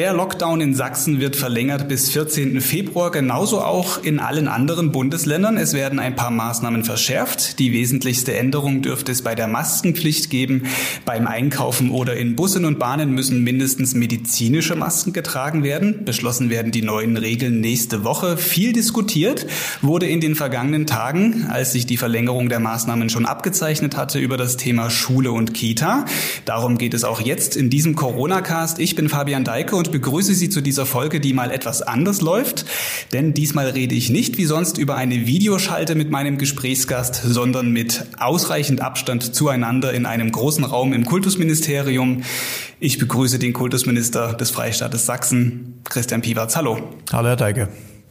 Der Lockdown in Sachsen wird verlängert bis 14. Februar, genauso auch in allen anderen Bundesländern. Es werden ein paar Maßnahmen verschärft. Die wesentlichste Änderung dürfte es bei der Maskenpflicht geben. Beim Einkaufen oder in Bussen und Bahnen müssen mindestens medizinische Masken getragen werden. Beschlossen werden die neuen Regeln nächste Woche. Viel diskutiert wurde in den vergangenen Tagen, als sich die Verlängerung der Maßnahmen schon abgezeichnet hatte, über das Thema Schule und Kita. Darum geht es auch jetzt in diesem Corona-Cast. Ich bin Fabian Deike und begrüße Sie zu dieser Folge, die mal etwas anders läuft. Denn diesmal rede ich nicht wie sonst über eine Videoschalte mit meinem Gesprächsgast, sondern mit ausreichend Abstand zueinander in einem großen Raum im Kultusministerium. Ich begrüße den Kultusminister des Freistaates Sachsen, Christian Piwatz. Hallo. Hallo, Herr Deike.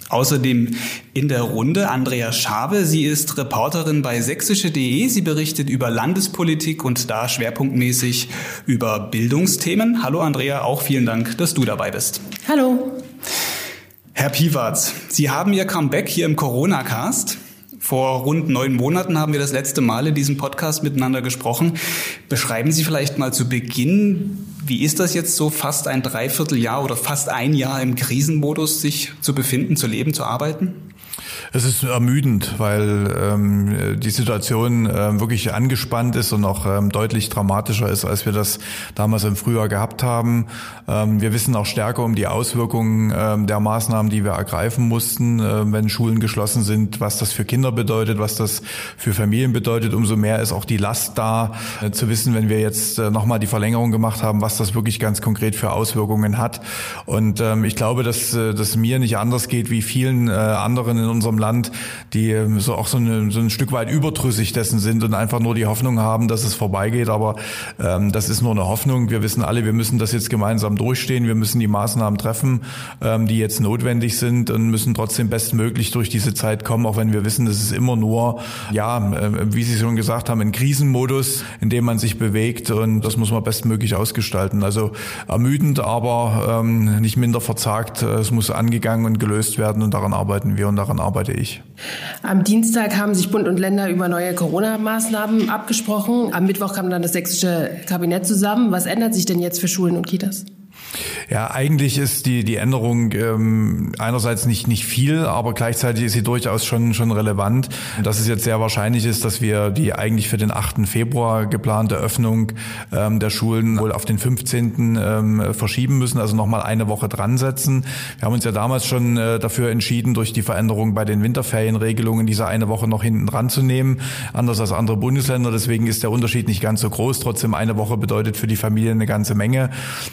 Außerdem in der Runde Andrea Schabe. Sie ist Reporterin bei sächsische.de. Sie berichtet über Landespolitik und da schwerpunktmäßig über Bildungsthemen. Hallo Andrea, auch vielen Dank, dass du dabei bist. Hallo. Herr Piwatz, Sie haben Ihr Comeback hier im Corona-Cast. Vor rund neun Monaten haben wir das letzte Mal in diesem Podcast miteinander gesprochen. Beschreiben Sie vielleicht mal zu Beginn, wie ist das jetzt so fast ein Dreivierteljahr oder fast ein Jahr im Krisenmodus sich zu befinden, zu leben, zu arbeiten? Es ist ermüdend, weil ähm, die Situation ähm, wirklich angespannt ist und auch ähm, deutlich dramatischer ist, als wir das damals im Frühjahr gehabt haben. Ähm, wir wissen auch stärker um die Auswirkungen ähm, der Maßnahmen, die wir ergreifen mussten, äh, wenn Schulen geschlossen sind, was das für Kinder bedeutet, was das für Familien bedeutet. Umso mehr ist auch die Last da, äh, zu wissen, wenn wir jetzt äh, nochmal die Verlängerung gemacht haben, was das wirklich ganz konkret für Auswirkungen hat. Und ähm, ich glaube, dass, äh, dass mir nicht anders geht wie vielen äh, anderen in unserem Land, die ähm, so auch so, eine, so ein Stück weit überdrüssig dessen sind und einfach nur die Hoffnung haben, dass es vorbeigeht. Aber ähm, das ist nur eine Hoffnung. Wir wissen alle, wir müssen das jetzt gemeinsam durchstehen. Wir müssen die Maßnahmen treffen, ähm, die jetzt notwendig sind und müssen trotzdem bestmöglich durch diese Zeit kommen, auch wenn wir wissen, es ist immer nur, ja, äh, wie Sie schon gesagt haben, ein Krisenmodus, in dem man sich bewegt und das muss man bestmöglich ausgestalten. Also ermüdend, aber ähm, nicht minder verzagt. Es muss angegangen und gelöst werden und daran arbeiten wir und daran arbeite arbeite ich. Am Dienstag haben sich Bund und Länder über neue Corona-Maßnahmen abgesprochen. Am Mittwoch kam dann das sächsische Kabinett zusammen. Was ändert sich denn jetzt für Schulen und Kitas? Ja, eigentlich ist die, die Änderung ähm, einerseits nicht, nicht viel, aber gleichzeitig ist sie durchaus schon, schon relevant. Dass es jetzt sehr wahrscheinlich ist, dass wir die eigentlich für den 8. Februar geplante Öffnung ähm, der Schulen wohl auf den 15. Ähm, verschieben müssen, also nochmal eine Woche dran setzen. Wir haben uns ja damals schon äh, dafür entschieden, durch die Veränderung bei den Winterferienregelungen diese eine Woche noch hinten dran zu nehmen, anders als andere Bundesländer. Deswegen ist der Unterschied nicht ganz so groß. Trotzdem eine Woche bedeutet für die Familie eine ganze Menge.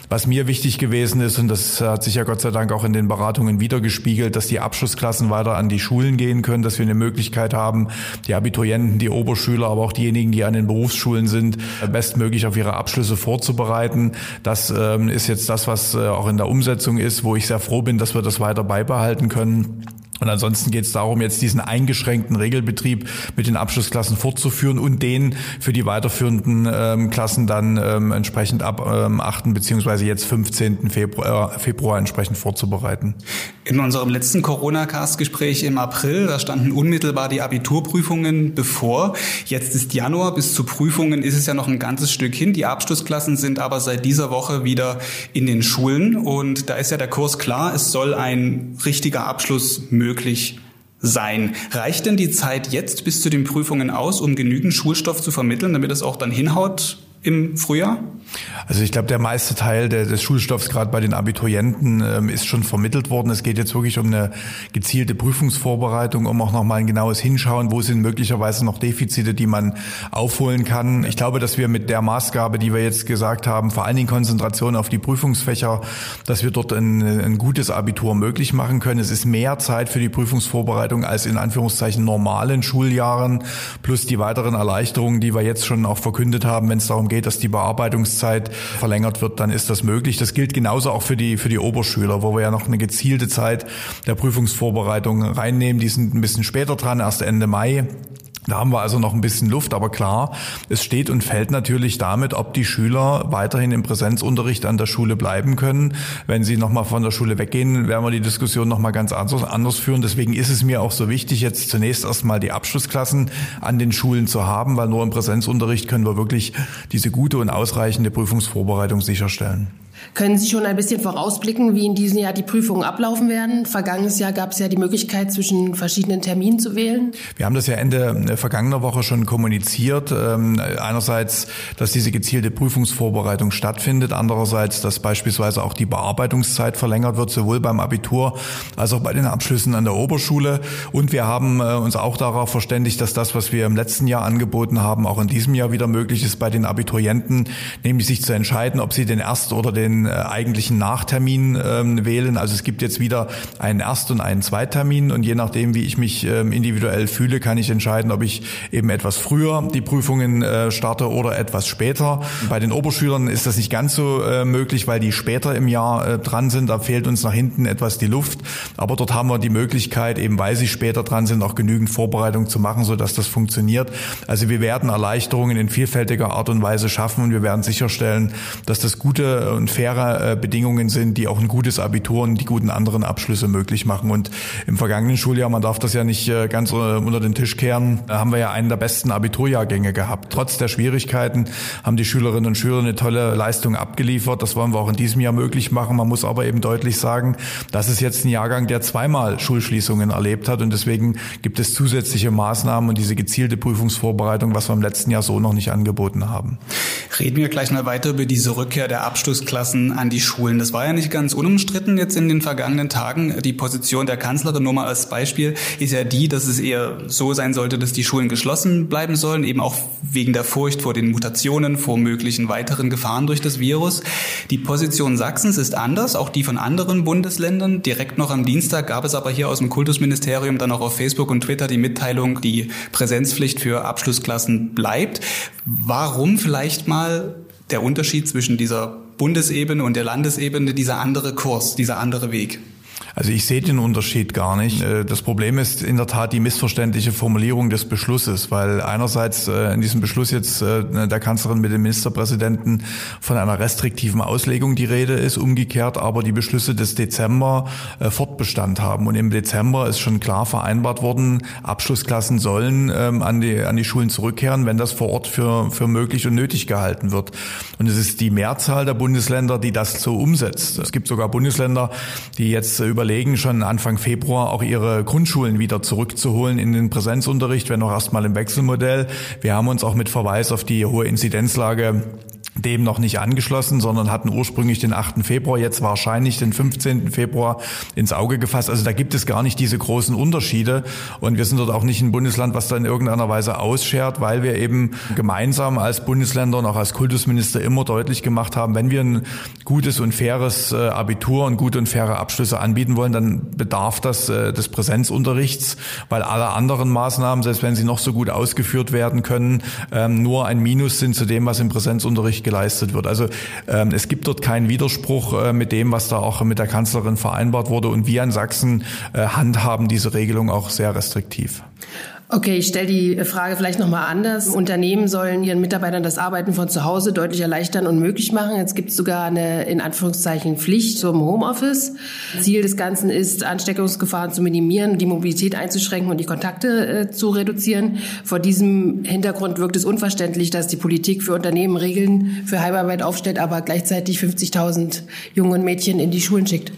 Was mir wichtig gewesen gewesen ist, und das hat sich ja Gott sei Dank auch in den Beratungen wiedergespiegelt, dass die Abschlussklassen weiter an die Schulen gehen können, dass wir eine Möglichkeit haben, die Abiturienten, die Oberschüler, aber auch diejenigen, die an den Berufsschulen sind, bestmöglich auf ihre Abschlüsse vorzubereiten. Das ähm, ist jetzt das, was äh, auch in der Umsetzung ist, wo ich sehr froh bin, dass wir das weiter beibehalten können. Und ansonsten geht es darum, jetzt diesen eingeschränkten Regelbetrieb mit den Abschlussklassen fortzuführen und den für die weiterführenden ähm, Klassen dann ähm, entsprechend ab ähm, 8. beziehungsweise jetzt 15. Februar, äh, Februar entsprechend vorzubereiten. In unserem letzten Corona-Cast-Gespräch im April, da standen unmittelbar die Abiturprüfungen bevor. Jetzt ist Januar, bis zu Prüfungen ist es ja noch ein ganzes Stück hin. Die Abschlussklassen sind aber seit dieser Woche wieder in den Schulen und da ist ja der Kurs klar, es soll ein richtiger Abschluss möglich möglich sein. Reicht denn die Zeit jetzt bis zu den Prüfungen aus, um genügend Schulstoff zu vermitteln, damit es auch dann hinhaut im Frühjahr? Also ich glaube, der meiste Teil der, des Schulstoffs gerade bei den Abiturienten ähm, ist schon vermittelt worden. Es geht jetzt wirklich um eine gezielte Prüfungsvorbereitung, um auch nochmal ein genaues Hinschauen, wo sind möglicherweise noch Defizite, die man aufholen kann. Ich glaube, dass wir mit der Maßgabe, die wir jetzt gesagt haben, vor allen Dingen Konzentration auf die Prüfungsfächer, dass wir dort ein, ein gutes Abitur möglich machen können. Es ist mehr Zeit für die Prüfungsvorbereitung als in Anführungszeichen normalen Schuljahren, plus die weiteren Erleichterungen, die wir jetzt schon auch verkündet haben, wenn es darum geht, dass die Bearbeitungs Prüfungszeit verlängert wird, dann ist das möglich. Das gilt genauso auch für die, für die Oberschüler, wo wir ja noch eine gezielte Zeit der Prüfungsvorbereitung reinnehmen. Die sind ein bisschen später dran, erst Ende Mai. Da haben wir also noch ein bisschen Luft, aber klar, es steht und fällt natürlich damit, ob die Schüler weiterhin im Präsenzunterricht an der Schule bleiben können. Wenn sie nochmal von der Schule weggehen, werden wir die Diskussion nochmal ganz anders, führen. Deswegen ist es mir auch so wichtig, jetzt zunächst erstmal die Abschlussklassen an den Schulen zu haben, weil nur im Präsenzunterricht können wir wirklich diese gute und ausreichende Prüfungsvorbereitung sicherstellen. Können Sie schon ein bisschen vorausblicken, wie in diesem Jahr die Prüfungen ablaufen werden? Vergangenes Jahr gab es ja die Möglichkeit, zwischen verschiedenen Terminen zu wählen. Wir haben das ja Ende äh, vergangener Woche schon kommuniziert. Ähm, einerseits, dass diese gezielte Prüfungsvorbereitung stattfindet. Andererseits, dass beispielsweise auch die Bearbeitungszeit verlängert wird, sowohl beim Abitur als auch bei den Abschlüssen an der Oberschule. Und wir haben äh, uns auch darauf verständigt, dass das, was wir im letzten Jahr angeboten haben, auch in diesem Jahr wieder möglich ist bei den Abiturienten, nämlich sich zu entscheiden, ob sie den Erst- oder den den äh, eigentlichen Nachtermin ähm, wählen. Also es gibt jetzt wieder einen Erst- und einen Zweittermin und je nachdem, wie ich mich ähm, individuell fühle, kann ich entscheiden, ob ich eben etwas früher die Prüfungen äh, starte oder etwas später. Bei den Oberschülern ist das nicht ganz so äh, möglich, weil die später im Jahr äh, dran sind. Da fehlt uns nach hinten etwas die Luft. Aber dort haben wir die Möglichkeit, eben weil sie später dran sind, auch genügend Vorbereitung zu machen, sodass das funktioniert. Also wir werden Erleichterungen in vielfältiger Art und Weise schaffen und wir werden sicherstellen, dass das gute und faire äh, Bedingungen sind, die auch ein gutes Abitur und die guten anderen Abschlüsse möglich machen. Und im vergangenen Schuljahr, man darf das ja nicht äh, ganz äh, unter den Tisch kehren, haben wir ja einen der besten Abiturjahrgänge gehabt. Trotz der Schwierigkeiten haben die Schülerinnen und Schüler eine tolle Leistung abgeliefert. Das wollen wir auch in diesem Jahr möglich machen. Man muss aber eben deutlich sagen, das ist jetzt ein Jahrgang, der zweimal Schulschließungen erlebt hat und deswegen gibt es zusätzliche Maßnahmen und diese gezielte Prüfungsvorbereitung, was wir im letzten Jahr so noch nicht angeboten haben. Reden wir gleich mal weiter über diese Rückkehr der Abschlussklasse Klassen an die Schulen. Das war ja nicht ganz unumstritten jetzt in den vergangenen Tagen. Die Position der Kanzlerin, nur mal als Beispiel, ist ja die, dass es eher so sein sollte, dass die Schulen geschlossen bleiben sollen, eben auch wegen der Furcht vor den Mutationen, vor möglichen weiteren Gefahren durch das Virus. Die Position Sachsens ist anders, auch die von anderen Bundesländern. Direkt noch am Dienstag gab es aber hier aus dem Kultusministerium dann auch auf Facebook und Twitter die Mitteilung, die Präsenzpflicht für Abschlussklassen bleibt. Warum vielleicht mal der Unterschied zwischen dieser Bundesebene und der Landesebene dieser andere Kurs, dieser andere Weg? Also ich sehe den Unterschied gar nicht. Äh, das Problem ist in der Tat die missverständliche Formulierung des Beschlusses, weil einerseits äh, in diesem Beschluss jetzt äh, der Kanzlerin mit dem Ministerpräsidenten von einer restriktiven Auslegung die Rede ist, umgekehrt aber die Beschlüsse des Dezember Fortbestand haben. Und im Dezember ist schon klar vereinbart worden, Abschlussklassen sollen ähm, an die, an die Schulen zurückkehren, wenn das vor Ort für, für möglich und nötig gehalten wird. Und es ist die Mehrzahl der Bundesländer, die das so umsetzt. Es gibt sogar Bundesländer, die jetzt über überlegen, schon Anfang Februar auch ihre Grundschulen wieder zurückzuholen in den Präsenzunterricht, wenn auch erstmal im Wechselmodell. Wir haben uns auch mit Verweis auf die hohe Inzidenzlage dem noch nicht angeschlossen, sondern hatten ursprünglich den 8. Februar, jetzt wahrscheinlich den 15. Februar ins Auge gefasst. Also da gibt es gar nicht diese großen Unterschiede und wir sind dort auch nicht ein Bundesland, was da in irgendeiner Weise ausschert, weil wir eben gemeinsam als Bundesländer und auch als Kultusminister immer deutlich gemacht haben, wenn wir ein gutes und faires äh, Abitur und gute und faire Abschlüsse anbieten wollen, dann bedarf das äh, des Präsenzunterrichts, weil alle anderen Maßnahmen, selbst wenn sie noch so gut ausgeführt werden können, ähm, nur ein Minus sind zu dem, was im Präsenzunterricht geleistet wird. Also ähm, es gibt dort keinen Widerspruch äh, mit dem, was da auch mit der Kanzlerin vereinbart wurde. Und wir in Sachsen äh, handhaben diese Regelung auch sehr restriktiv. Okay, ich stelle die Frage vielleicht nochmal anders. Unternehmen sollen ihren Mitarbeitern das Arbeiten von zu Hause deutlich erleichtern und möglich machen. Jetzt gibt es sogar eine in Anführungszeichen Pflicht zum Homeoffice. Ziel des Ganzen ist, Ansteckungsgefahren zu minimieren, die Mobilität einzuschränken und die Kontakte äh, zu reduzieren. Vor diesem Hintergrund wirkt es unverständlich, dass die Politik für Unternehmen Regeln für Heimarbeit aufstellt, aber gleichzeitig 50.000 Jungen Mädchen in die Schulen schickt.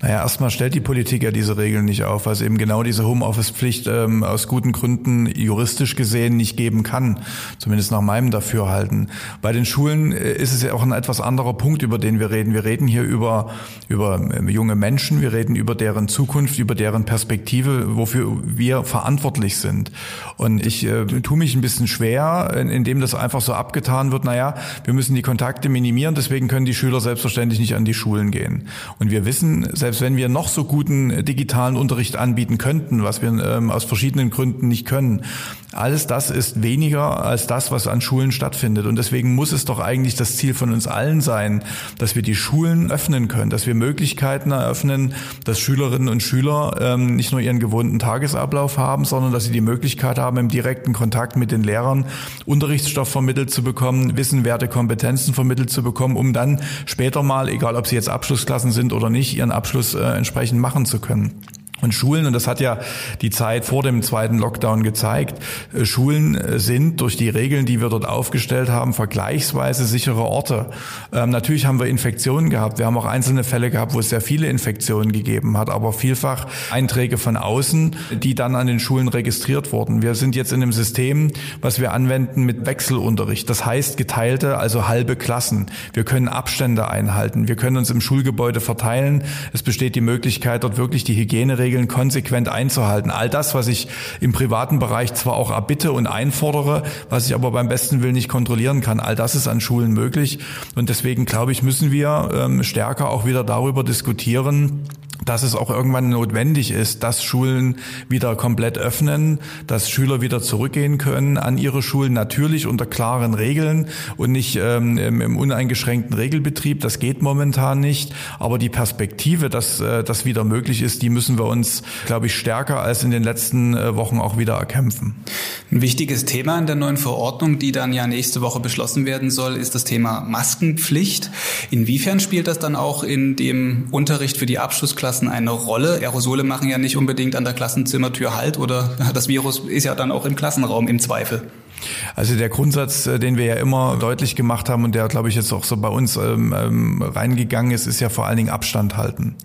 Naja, erstmal stellt die Politik ja diese Regeln nicht auf, weil es eben genau diese Homeoffice-Pflicht ähm, aus guten Gründen juristisch gesehen nicht geben kann. Zumindest nach meinem Dafürhalten. Bei den Schulen äh, ist es ja auch ein etwas anderer Punkt, über den wir reden. Wir reden hier über, über ähm, junge Menschen, wir reden über deren Zukunft, über deren Perspektive, wofür wir verantwortlich sind. Und ich äh, tue mich ein bisschen schwer, indem das einfach so abgetan wird, naja, wir müssen die Kontakte minimieren, deswegen können die Schüler selbstverständlich nicht an die Schulen gehen. Und wir wissen, selbst wenn wir noch so guten digitalen Unterricht anbieten könnten, was wir ähm, aus verschiedenen Gründen nicht können, Alles das ist weniger als das, was an Schulen stattfindet. Und deswegen muss es doch eigentlich das Ziel von uns allen sein, dass wir die Schulen öffnen können, dass wir Möglichkeiten eröffnen, dass Schülerinnen und Schüler ähm, nicht nur ihren gewohnten Tagesablauf haben, sondern dass sie die Möglichkeit haben, im direkten Kontakt mit den Lehrern Unterrichtsstoff vermittelt zu bekommen, wissenwerte Kompetenzen vermittelt zu bekommen, um dann später mal, egal ob sie jetzt Abschlussklassen sind oder nicht, ihren Abschluss äh, entsprechend machen zu können. Und Schulen, und das hat ja die Zeit vor dem zweiten Lockdown gezeigt, äh, Schulen äh, sind durch die Regeln, die wir dort aufgestellt haben, vergleichsweise sichere Orte. Ähm, natürlich haben wir Infektionen gehabt. Wir haben auch einzelne Fälle gehabt, wo es sehr viele Infektionen gegeben hat, aber vielfach Einträge von außen, die dann an den Schulen registriert wurden. Wir sind jetzt in einem System, was wir anwenden mit Wechselunterricht. Das heißt geteilte, also halbe Klassen. Wir können Abstände einhalten. Wir können uns im Schulgebäude verteilen. Es besteht die Möglichkeit, dort wirklich die Hygieneregeln Regeln konsequent einzuhalten. All das, was ich im privaten Bereich zwar auch erbitte und einfordere, was ich aber beim besten Willen nicht kontrollieren kann, all das ist an Schulen möglich. Und deswegen glaube ich, müssen wir ähm, stärker auch wieder darüber diskutieren, dass es auch irgendwann notwendig ist, dass Schulen wieder komplett öffnen, dass Schüler wieder zurückgehen können an ihre Schulen, natürlich unter klaren Regeln und nicht ähm, im uneingeschränkten Regelbetrieb. Das geht momentan nicht. Aber die Perspektive, dass äh, das wieder möglich ist, die müssen wir uns, glaube ich, stärker als in den letzten äh, Wochen auch wieder erkämpfen. Ein wichtiges Thema in der neuen Verordnung, die dann ja nächste Woche beschlossen werden soll, ist das Thema Maskenpflicht. Inwiefern spielt das dann auch in dem Unterricht für die Abschlussklasse Klassen eine Rolle. Aerosole machen ja nicht unbedingt an der Klassenzimmertür Halt oder das Virus ist ja dann auch im Klassenraum im Zweifel. Also der Grundsatz, äh, den wir ja immer deutlich gemacht haben und der, glaube ich, jetzt auch so bei uns ähm, ähm, reingegangen ist, ist ja vor allen Dingen Abstand halten.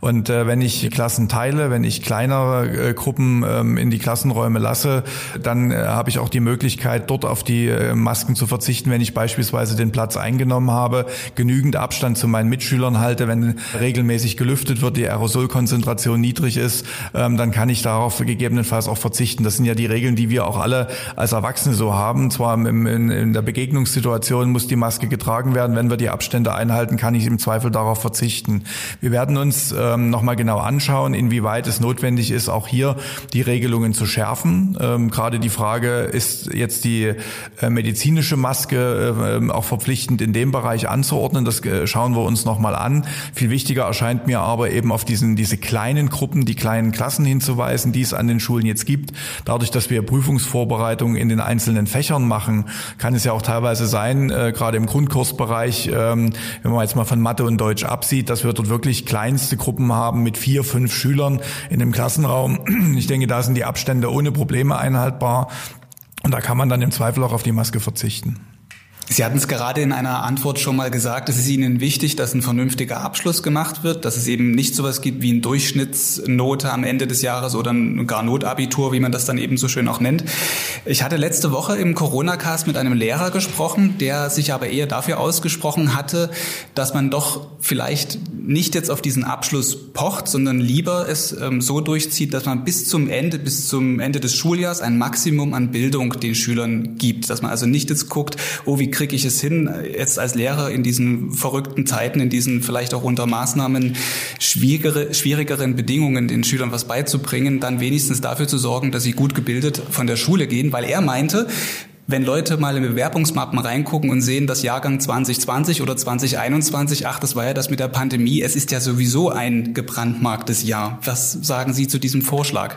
Und äh, wenn ich Klassen teile, wenn ich kleinere äh, Gruppen ähm, in die Klassenräume lasse, dann äh, habe ich auch die Möglichkeit, dort auf die äh, Masken zu verzichten, wenn ich beispielsweise den Platz eingenommen habe, genügend Abstand zu meinen Mitschülern halte, wenn regelmäßig gelüftet wird, die Aerosolkonzentration niedrig ist, ähm, dann kann ich darauf gegebenenfalls auch verzichten. Das sind ja die Regeln, die wir auch alle als Erwachsene so haben. Zwar im, in, in der Begegnungssituation muss die Maske getragen werden, wenn wir die Abstände einhalten, kann ich im Zweifel darauf verzichten. Wir werden uns äh, ähm, nochmal genau anschauen, inwieweit es notwendig ist, auch hier die Regelungen zu schärfen. Ähm, gerade die Frage, ist jetzt die äh, medizinische Maske äh, auch verpflichtend in dem Bereich anzuordnen? Das äh, schauen wir uns nochmal an. Viel wichtiger erscheint mir aber eben auf diesen, diese kleinen Gruppen, die kleinen Klassen hinzuweisen, die es an den Schulen jetzt gibt. Dadurch, dass wir Prüfungsvorbereitungen in den einzelnen Fächern machen, kann es ja auch teilweise sein, äh, gerade im Grundkursbereich, ähm, wenn man jetzt mal von Mathe und Deutsch absieht, dass wir dort wirklich kleinste Gruppen haben mit vier, fünf Schülern in dem Klassenraum. Ich denke, da sind die Abstände ohne Probleme einhaltbar. Und da kann man dann im Zweifel auch auf die Maske verzichten. Sie hatten es gerade in einer Antwort schon mal gesagt, es ist Ihnen wichtig, dass ein vernünftiger Abschluss gemacht wird, dass es eben nicht sowas gibt wie eine Durchschnittsnote am Ende des Jahres oder ein gar Notabitur, wie man das dann eben so schön auch nennt. Ich hatte letzte Woche im Corona-Cast mit einem Lehrer gesprochen, der sich aber eher dafür ausgesprochen hatte, dass man doch vielleicht nicht jetzt auf diesen Abschluss pocht, sondern lieber es ähm, so durchzieht, dass man bis zum Ende, bis zum Ende des Schuljahres ein Maximum an Bildung den Schülern gibt. Dass man also nicht jetzt guckt, oh, wie kriege ich es hin, jetzt als Lehrer in diesen verrückten Zeiten, in diesen vielleicht auch unter Maßnahmen schwierigere, schwierigeren Bedingungen den Schülern was beizubringen, dann wenigstens dafür zu sorgen, dass sie gut gebildet von der Schule gehen, weil er meinte, wenn Leute mal in Bewerbungsmappen reingucken und sehen, dass Jahrgang 2020 oder 2021, ach, das war ja das mit der Pandemie, es ist ja sowieso ein gebrandmarktes Jahr. Was sagen Sie zu diesem Vorschlag?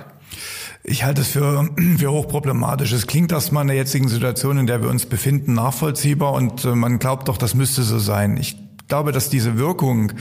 Ich halte es für, für hochproblematisch. Es klingt erstmal in der jetzigen Situation, in der wir uns befinden, nachvollziehbar und äh, man glaubt doch, das müsste so sein. Ich glaube, dass diese Wirkung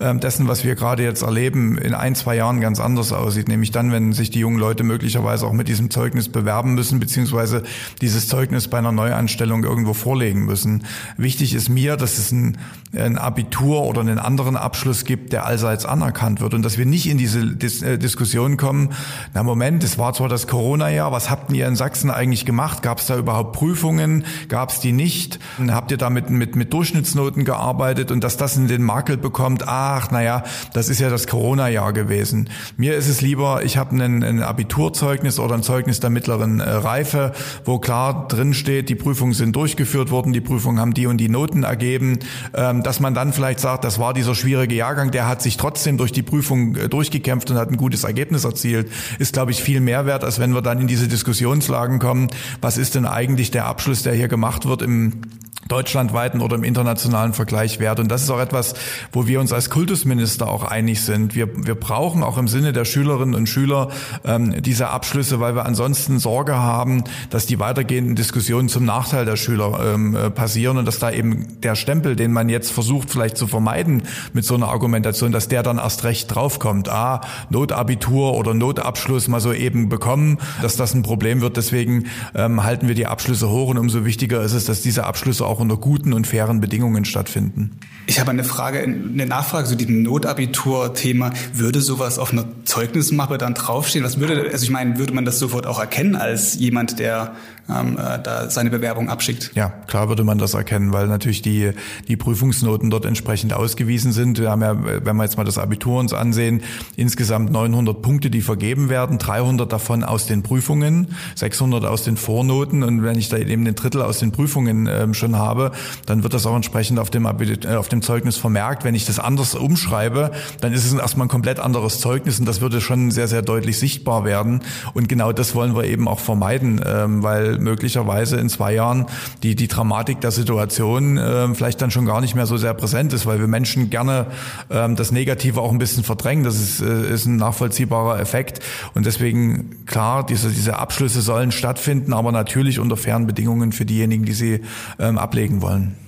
äh, dessen, was wir gerade jetzt erleben, in ein, zwei Jahren ganz anders aussieht. Nämlich dann, wenn sich die jungen Leute möglicherweise auch mit diesem Zeugnis bewerben müssen, beziehungsweise dieses Zeugnis bei einer Neuanstellung irgendwo vorlegen müssen. Wichtig ist mir, dass es ein, ein Abitur oder einen anderen Abschluss gibt, der allseits anerkannt wird und dass wir nicht in diese Dis äh, Diskussion kommen, na Moment, es war zwar das Corona-Jahr, was habt ihr in Sachsen eigentlich gemacht? Gab es da überhaupt Prüfungen? Gab es die nicht? Habt ihr da mit, mit, mit Durchschnittsnoten gearbeitet? Und dass das in den Makel bekommt, ach, naja, das ist ja das Corona-Jahr gewesen. Mir ist es lieber, ich habe ein, ein Abiturzeugnis oder ein Zeugnis der mittleren äh, Reife, wo klar drin steht, die Prüfungen sind durchgeführt worden, die Prüfungen haben die und die Noten ergeben, ähm, dass man dann vielleicht sagt, das war dieser schwierige Jahrgang, der hat sich trotzdem durch die Prüfung äh, durchgekämpft und hat ein gutes Ergebnis erzielt, ist, glaube ich, viel mehr wert, als wenn wir dann in diese Diskussionslagen kommen, was ist denn eigentlich der Abschluss, der hier gemacht wird im deutschlandweiten oder im internationalen Vergleich wert. Und das ist auch etwas, wo wir uns als Kultusminister auch einig sind. Wir, wir brauchen auch im Sinne der Schülerinnen und Schüler ähm, diese Abschlüsse, weil wir ansonsten Sorge haben, dass die weitergehenden Diskussionen zum Nachteil der Schüler ähm, äh, passieren und dass da eben der Stempel, den man jetzt versucht vielleicht zu vermeiden mit so einer Argumentation, dass der dann erst recht draufkommt. Ah, Notabitur oder Notabschluss mal so eben bekommen, dass das ein Problem wird. Deswegen ähm, halten wir die Abschlüsse hoch und umso wichtiger ist es, dass diese Abschlüsse auch auch unter guten und fairen Bedingungen stattfinden. Ich habe eine Frage, eine Nachfrage zu diesem Notabitur-Thema. Würde sowas auf einer Zeugnismappe dann draufstehen? Was würde, also ich meine, würde man das sofort auch erkennen als jemand, der ähm, äh, da seine Bewerbung abschickt? Ja, klar würde man das erkennen, weil natürlich die, die Prüfungsnoten dort entsprechend ausgewiesen sind. Wir haben ja, wenn wir jetzt mal das Abitur uns ansehen, insgesamt 900 Punkte, die vergeben werden, 300 davon aus den Prüfungen, 600 aus den Vornoten und wenn ich da eben ein Drittel aus den Prüfungen ähm, schon habe, dann wird das auch entsprechend auf dem, äh, auf dem Zeugnis vermerkt. Wenn ich das anders umschreibe, dann ist es erstmal ein komplett anderes Zeugnis und das würde schon sehr, sehr deutlich sichtbar werden und genau das wollen wir eben auch vermeiden, ähm, weil möglicherweise in zwei Jahren die, die Dramatik der Situation äh, vielleicht dann schon gar nicht mehr so sehr präsent ist, weil wir Menschen gerne ähm, das Negative auch ein bisschen verdrängen. Das ist, äh, ist ein nachvollziehbarer Effekt. Und deswegen, klar, diese, diese Abschlüsse sollen stattfinden, aber natürlich unter fairen Bedingungen für diejenigen, die sie ähm, ablegen wollen.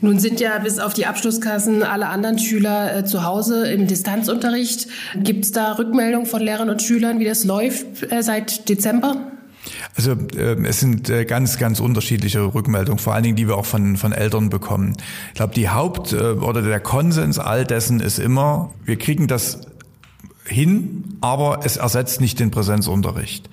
Nun sind ja bis auf die Abschlusskassen alle anderen Schüler äh, zu Hause im Distanzunterricht. Gibt es da Rückmeldungen von Lehrern und Schülern, wie das läuft äh, seit Dezember? Also äh, es sind äh, ganz, ganz unterschiedliche Rückmeldungen, vor allen Dingen, die wir auch von, von Eltern bekommen. Ich glaube, die Haupt- äh, oder der Konsens all dessen ist immer, wir kriegen das hin, aber es ersetzt nicht den Präsenzunterricht.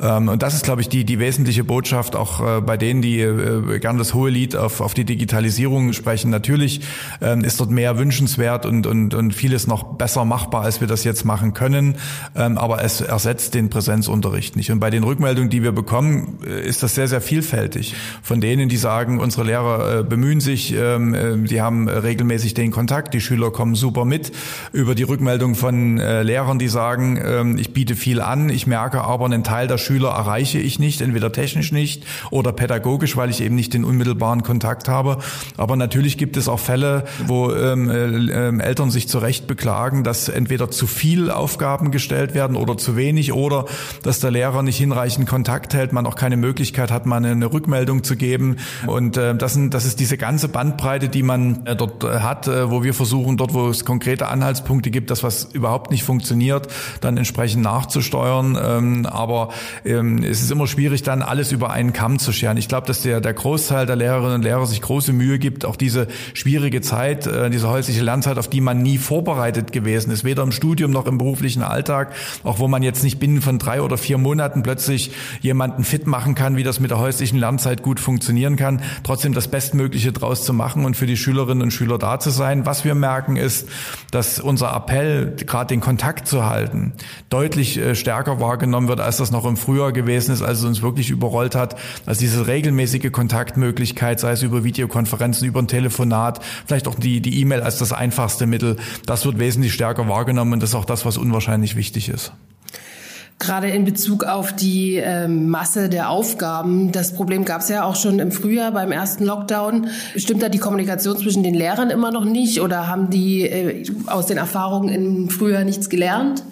Ähm, und das ist, glaube ich, die, die wesentliche Botschaft auch äh, bei denen, die äh, gern das hohe Lied auf, auf die Digitalisierung sprechen. Natürlich ähm, ist dort mehr wünschenswert und, und, und vieles noch besser machbar, als wir das jetzt machen können. Ähm, aber es ersetzt den Präsenzunterricht nicht. Und bei den Rückmeldungen, die wir bekommen, äh, ist das sehr, sehr vielfältig. Von denen, die sagen, unsere Lehrer bemühen sich, die haben regelmäßig den Kontakt, die Schüler kommen super mit, über die Rückmeldung von Lehrern, die sagen, ich biete viel an, ich merke aber einen Teil der Schüler erreiche ich nicht, entweder technisch nicht oder pädagogisch, weil ich eben nicht den unmittelbaren Kontakt habe. Aber natürlich gibt es auch Fälle, wo ähm, äh, Eltern sich zu Recht beklagen, dass entweder zu viel Aufgaben gestellt werden oder zu wenig oder dass der Lehrer nicht hinreichend Kontakt hält, man auch keine Möglichkeit hat, mal eine, Rückmeldung zu geben. Und äh, das, sind, das ist diese ganze Bandbreite, die man äh, dort äh, hat, äh, wo wir versuchen, dort, wo es konkrete Anhaltspunkte gibt, das, was überhaupt nicht funktioniert, dann entsprechend nachzusteuern. Ähm, aber ähm, es ist immer schwierig, dann alles über einen Kamm zu scheren. Ich glaube, dass der, der Großteil der Lehrerinnen und Lehrer sich große Mühe gibt, auch diese schwierige Zeit, äh, diese häusliche Lernzeit, auf die man nie vorbereitet gewesen ist, weder im Studium noch im beruflichen Alltag, auch wo man jetzt nicht binnen von drei oder vier Monaten plötzlich jemanden fit machen kann, wie das mit der häuslichen Lernzeit gut funktionieren kann, trotzdem das Bestmögliche draus zu machen und für die Schülerinnen und Schüler da zu sein. Was wir merken ist, dass unser Appell, gerade den Kontakt zu halten, deutlich äh, stärker wahrgenommen wird, als das noch im früher gewesen ist, als es uns wirklich überrollt hat, als diese regelmäßige Kontaktmöglichkeit, sei es über Videokonferenzen, über ein Telefonat, vielleicht auch die die E-Mail als das einfachste Mittel, das wird wesentlich stärker wahrgenommen und das ist auch das, was unwahrscheinlich wichtig ist. Gerade in Bezug auf die äh, Masse der Aufgaben. Das Problem gab es ja auch schon im Frühjahr beim ersten Lockdown. Stimmt da die Kommunikation zwischen den Lehrern immer noch nicht oder haben die äh, aus den Erfahrungen im Frühjahr nichts gelernt?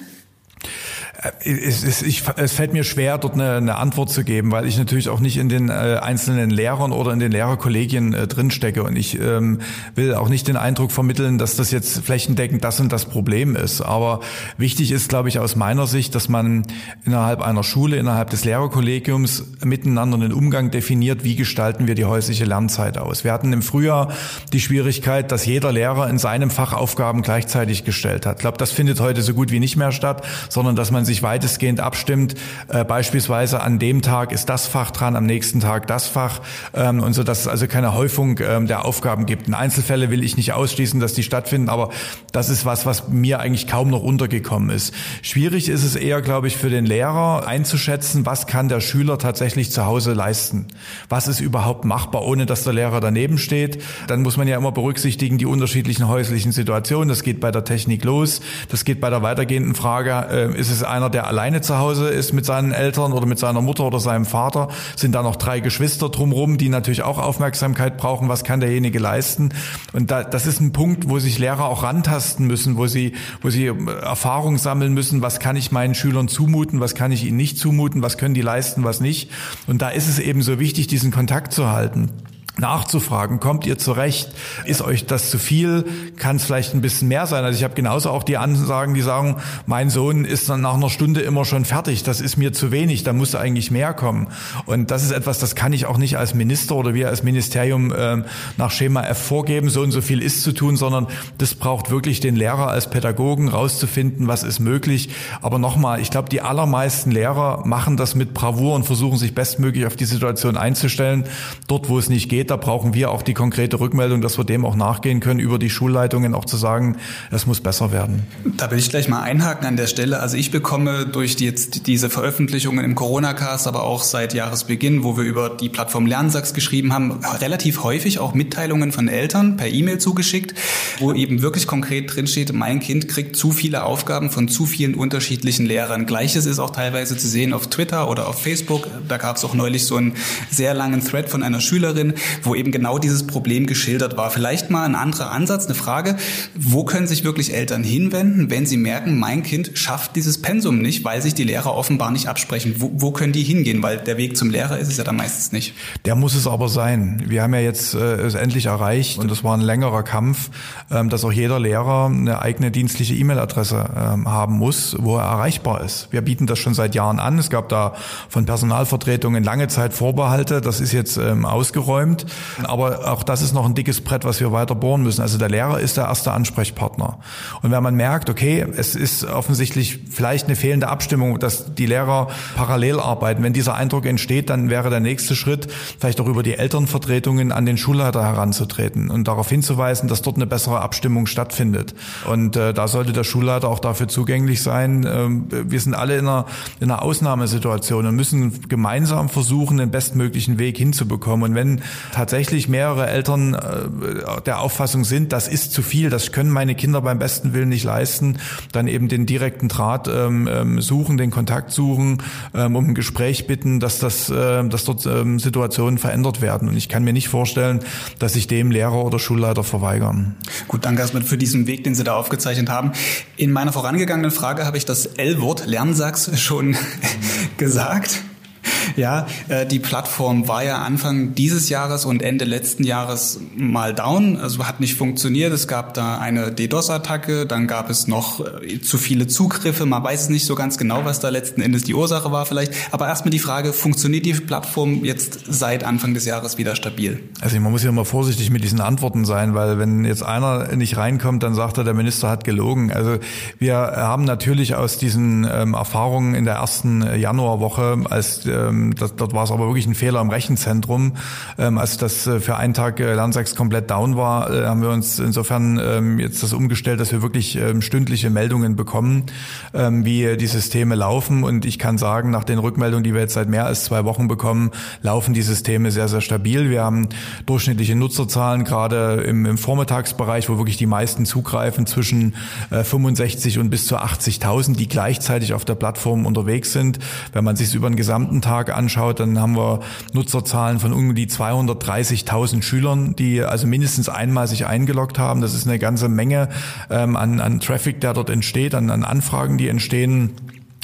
Es, es, ich, es fällt mir schwer, dort eine, eine, Antwort zu geben, weil ich natürlich auch nicht in den äh, einzelnen Lehrern oder in den Lehrerkollegien äh, drinstecke. Und ich ähm, will auch nicht den Eindruck vermitteln, dass das jetzt flächendeckend das und das Problem ist. Aber wichtig ist, glaube ich, aus meiner Sicht, dass man innerhalb einer Schule, innerhalb des Lehrerkollegiums miteinander einen Umgang definiert, wie gestalten wir die häusliche Lernzeit aus. Wir hatten im Frühjahr die Schwierigkeit, dass jeder Lehrer in seinem Fach Aufgaben gleichzeitig gestellt hat. Ich glaube, das findet heute so gut wie nicht mehr statt, sondern dass man sich sich weitestgehend abstimmt. Äh, beispielsweise an dem Tag ist das Fach dran, am nächsten Tag das Fach ähm, und so, dass es also keine Häufung ähm, der Aufgaben gibt. In Einzelfälle will ich nicht ausschließen, dass die stattfinden, aber das ist was, was mir eigentlich kaum noch untergekommen ist. Schwierig ist es eher, glaube ich, für den Lehrer einzuschätzen, was kann der Schüler tatsächlich zu Hause leisten. Was ist überhaupt machbar, ohne dass der Lehrer daneben steht. Dann muss man ja immer berücksichtigen die unterschiedlichen häuslichen Situationen. Das geht bei der Technik los. Das geht bei der weitergehenden Frage, äh, ist es einer, der alleine zu Hause ist mit seinen Eltern oder mit seiner Mutter oder seinem Vater? Sind da noch drei Geschwister drumherum, die natürlich auch Aufmerksamkeit brauchen? Was kann derjenige leisten? Und da, das ist ein Punkt, wo sich Lehrer auch rantasten müssen, wo sie, wo sie Erfahrung sammeln müssen. Was kann ich meinen Schülern zumuten? Was kann ich ihnen nicht zumuten? Was können die leisten? Was nicht? Und da ist es eben so wichtig, diesen Kontakt zu halten nachzufragen, kommt ihr zurecht? Ist euch das zu viel? Kann es vielleicht ein bisschen mehr sein? Also ich habe genauso auch die Ansagen, die sagen, mein Sohn ist dann nach einer Stunde immer schon fertig, das ist mir zu wenig, da muss eigentlich mehr kommen. Und das ist etwas, das kann ich auch nicht als Minister oder wir als Ministerium äh, nach Schema F vorgeben, so und so viel ist zu tun, sondern das braucht wirklich den Lehrer als Pädagogen rauszufinden, was ist möglich. Aber nochmal, ich glaube, die allermeisten Lehrer machen das mit Bravour und versuchen sich bestmöglich auf die Situation einzustellen. Dort, wo es nicht geht, Da brauchen wir auch die konkrete Rückmeldung, dass wir dem auch nachgehen können, über die Schulleitungen auch zu sagen, es muss besser werden. Da will ich gleich mal einhaken an der Stelle. Also ich bekomme durch die, jetzt diese Veröffentlichungen im Corona-Cast, aber auch seit Jahresbeginn, wo wir über die Plattform Lernsachs geschrieben haben, relativ häufig auch Mitteilungen von Eltern per E-Mail zugeschickt, wo eben wirklich konkret drinsteht, mein Kind kriegt zu viele Aufgaben von zu vielen unterschiedlichen Lehrern. Gleiches ist auch teilweise zu sehen auf Twitter oder auf Facebook. Da gab es auch neulich so einen sehr langen Thread von einer Schülerin, wo eben genau dieses Problem geschildert war. Vielleicht mal ein anderer Ansatz, eine Frage, wo können sich wirklich Eltern hinwenden, wenn sie merken, mein Kind schafft dieses Pensum nicht, weil sich die Lehrer offenbar nicht absprechen. Wo, wo können die hingehen? Weil der Weg zum Lehrer ist es ja dann meistens nicht. Der muss es aber sein. Wir haben ja jetzt äh, es endlich erreicht und es war ein längerer Kampf, ähm, dass auch jeder Lehrer eine eigene dienstliche E-Mail-Adresse ähm, haben muss, wo er erreichbar ist. Wir bieten das schon seit Jahren an. Es gab da von Personalvertretungen lange Zeit Vorbehalte. Das ist jetzt ähm, ausgeräumt. Aber auch das ist noch ein dickes Brett, was wir weiter bohren müssen. Also der Lehrer ist der erste Ansprechpartner. Und wenn man merkt, okay, es ist offensichtlich vielleicht eine fehlende Abstimmung, dass die Lehrer parallel arbeiten, wenn dieser Eindruck entsteht, dann wäre der nächste Schritt, vielleicht auch über die Elternvertretungen an den Schulleiter heranzutreten und darauf hinzuweisen, dass dort eine bessere Abstimmung stattfindet. Und äh, da sollte der Schulleiter auch dafür zugänglich sein. Ähm, wir sind alle in einer, in einer Ausnahmesituation und müssen gemeinsam versuchen, den bestmöglichen Weg hinzubekommen. Und wenn tatsächlich mehrere Eltern äh, der Auffassung sind, das ist zu viel, das können meine Kinder beim besten Willen nicht leisten, dann eben den direkten Draht ähm, ähm suchen, den Kontakt suchen, ähm, um ein Gespräch bitten, dass das, äh, dass dort ähm, Situationen verändert werden. Und ich kann mir nicht vorstellen, dass sich dem Lehrer oder Schulleiter verweigern. Gut, danke erstmal für diesen Weg, den Sie da aufgezeichnet haben. In meiner vorangegangenen Frage habe ich das L-Wort Lernsachs schon gesagt. Ja, äh, die Plattform war ja Anfang dieses Jahres und Ende letzten Jahres mal down, also hat nicht funktioniert. Es gab da eine DDoS-Attacke, dann gab es noch äh, zu viele Zugriffe. Man weiß nicht so ganz genau, was da letzten Endes die Ursache war vielleicht. Aber erstmal die Frage, funktioniert die Plattform jetzt seit Anfang des Jahres wieder stabil? Also man muss ja immer vorsichtig mit diesen Antworten sein, weil wenn jetzt einer nicht reinkommt, dann sagt er, der Minister hat gelogen. Also wir haben natürlich aus diesen ähm, Erfahrungen in der ersten Januarwoche, als ähm, das, dort war es aber wirklich ein Fehler im Rechenzentrum. Ähm, als das äh, für einen Tag äh, Landsachs komplett down war, äh, haben wir uns insofern ähm, jetzt das umgestellt, dass wir wirklich ähm, stündliche Meldungen bekommen, ähm, wie die Systeme laufen. Und ich kann sagen, nach den Rückmeldungen, die wir jetzt seit mehr als zwei Wochen bekommen, laufen die Systeme sehr, sehr stabil. Wir haben durchschnittliche Nutzerzahlen, gerade im, im Vormittagsbereich, wo wirklich die meisten zugreifen, zwischen äh, 65 und bis zu 80.000, die gleichzeitig auf der Plattform unterwegs sind. Wenn man sich über den gesamten Tag anschaut, dann haben wir Nutzerzahlen von um die 230.000 Schülern, die also mindestens einmal sich eingeloggt haben. Das ist eine ganze Menge ähm, an, an Traffic, der dort entsteht, an, an Anfragen, die entstehen.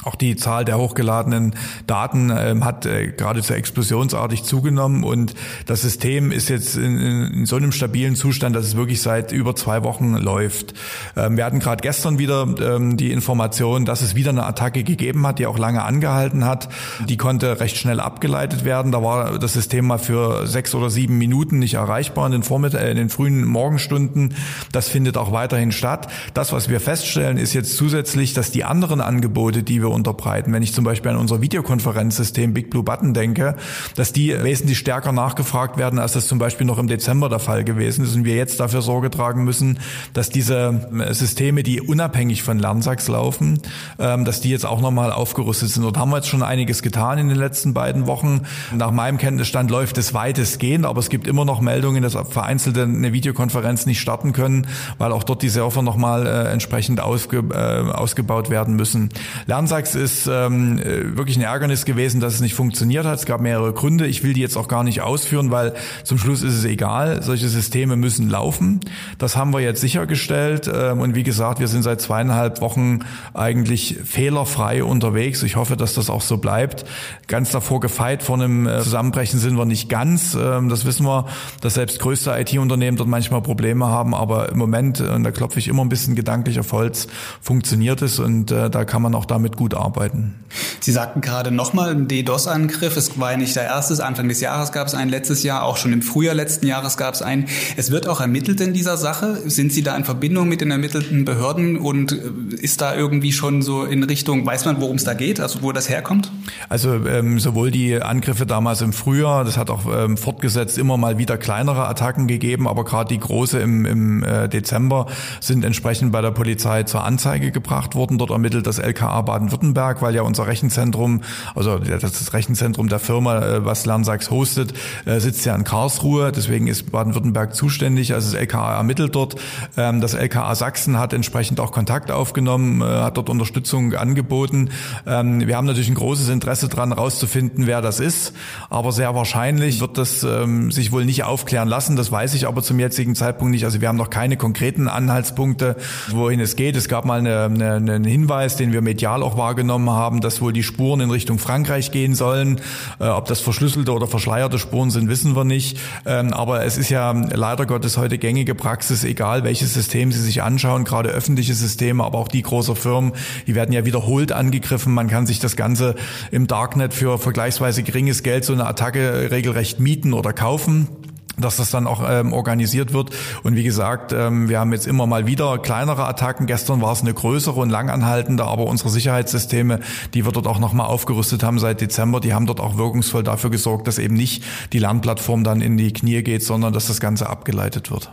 Auch die Zahl der hochgeladenen Daten ähm, hat äh, geradezu explosionsartig zugenommen und das System ist jetzt in, in, so einem stabilen Zustand, dass es wirklich seit über zwei Wochen läuft. Ähm, wir hatten gerade gestern wieder ähm, die Information, dass es wieder eine Attacke gegeben hat, die auch lange angehalten hat. Die konnte recht schnell abgeleitet werden. Da war das System mal für sechs oder sieben Minuten nicht erreichbar in den, Vormittag, äh, in den frühen Morgenstunden. Das findet auch weiterhin statt. Das, was wir feststellen, ist jetzt zusätzlich, dass die anderen Angebote, die wir unterbreiten. Wenn ich zum Beispiel an unser Videokonferenzsystem Big Blue Button denke, dass die wesentlich stärker nachgefragt werden, als das zum Beispiel noch im Dezember der Fall gewesen ist und wir jetzt dafür Sorge tragen müssen, dass diese äh, Systeme, die unabhängig von Lernsachs laufen, ähm, dass die jetzt auch nochmal aufgerüstet sind. Dort haben wir jetzt schon einiges getan in den letzten beiden Wochen. Nach meinem Kenntnisstand läuft es weitestgehend, aber es gibt immer noch Meldungen, dass vereinzelte eine Videokonferenz nicht starten können, weil auch dort die Server nochmal äh, entsprechend ausge, äh, ausgebaut werden müssen. Lernsachs ist ähm, äh, wirklich ein Ärgernis gewesen, dass es nicht funktioniert hat. Es gab mehrere Gründe. Ich will die jetzt auch gar nicht ausführen, weil zum Schluss ist es egal. Solche Systeme müssen laufen. Das haben wir jetzt sichergestellt. Ähm, und wie gesagt, wir sind seit zweieinhalb Wochen eigentlich fehlerfrei unterwegs. Ich hoffe, dass das auch so bleibt. Ganz davor gefeit vor einem äh, Zusammenbrechen sind wir nicht ganz. Ähm, das wissen wir, dass selbst größte IT-Unternehmen dort manchmal Probleme haben. Aber im Moment, und da klopfe ich immer ein bisschen gedanklich auf Holz, funktioniert es und äh, da kann man auch damit gut arbeiten. Sie sagten gerade nochmal DDoS-Angriff. Es war ja nicht der erste. Anfang des Jahres gab es einen, letztes Jahr, auch schon im Frühjahr letzten Jahres gab es einen. Es wird auch ermittelt in dieser Sache. Sind Sie da in Verbindung mit den ermittelten Behörden und äh, ist da irgendwie schon so in Richtung, weiß man, worum es da geht, also wo das herkommt? Also ähm, sowohl die Angriffe damals im Frühjahr, das hat auch ähm, fortgesetzt immer mal wieder kleinere Attacken gegeben, aber gerade die große im, im äh, Dezember sind entsprechend bei der Polizei zur Anzeige gebracht worden. Dort ermittelt das LKA Baden-Württemberg, weil ja unser Rechenzentrum, also das Rechenzentrum der Firma, äh, was Lernsachs hostet, äh, sitzt ja in Karlsruhe. Deswegen ist Baden-Württemberg zuständig. Also das LKA ermittelt dort. Ähm, das LKA Sachsen hat entsprechend auch Kontakt aufgenommen, äh, hat dort Unterstützung angeboten. Ähm, wir haben natürlich ein großes Interesse daran, herauszufinden, wer das ist. Aber sehr wahrscheinlich wird das ähm, sich wohl nicht aufklären lassen. Das weiß ich aber zum jetzigen Zeitpunkt nicht. Also wir haben noch keine konkreten Anhaltspunkte, wohin es geht. Es gab mal eine, eine, einen Hinweis, den wir medial auch wahrgenommen haben, dass wohl die Spuren in Richtung Frankreich gehen sollen. Äh, ob das verschlüsselte oder verschleierte Spuren sind, wissen wir nicht. Ähm, aber es ist ja leider Gottes heute gängige Praxis, egal welches System Sie sich anschauen, gerade öffentliche Systeme, aber auch die großer Firmen, die werden ja wiederholt angegriffen. Man kann sich das Ganze im Darknet für vergleichsweise geringes Geld so eine Attacke regelrecht mieten oder kaufen dass das dann auch ähm, organisiert wird. Und wie gesagt, ähm, wir haben jetzt immer mal wieder kleinere Attacken. Gestern war es eine größere und langanhaltende, aber unsere Sicherheitssysteme, die wir dort auch nochmal aufgerüstet haben seit Dezember, die haben dort auch wirkungsvoll dafür gesorgt, dass eben nicht die Lernplattform dann in die Knie geht, sondern dass das Ganze abgeleitet wird.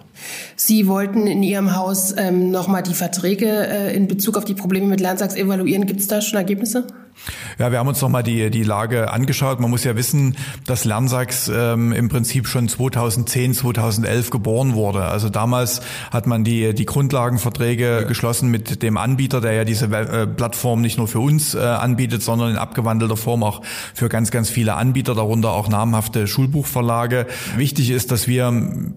Sie wollten in Ihrem Haus ähm, nochmal die Verträge äh, in Bezug auf die Probleme mit Lernsachs evaluieren. Gibt es da schon Ergebnisse? Ja, wir haben uns nochmal die, die Lage angeschaut. Man muss ja wissen, dass Lernsachs ähm, im Prinzip schon 2010, 2011 geboren wurde. Also damals hat man die, die Grundlagenverträge geschlossen mit dem Anbieter, der ja diese äh, Plattform nicht nur für uns äh, anbietet, sondern in abgewandelter Form auch für ganz, ganz viele Anbieter, darunter auch namhafte Schulbuchverlage. Wichtig ist, dass wir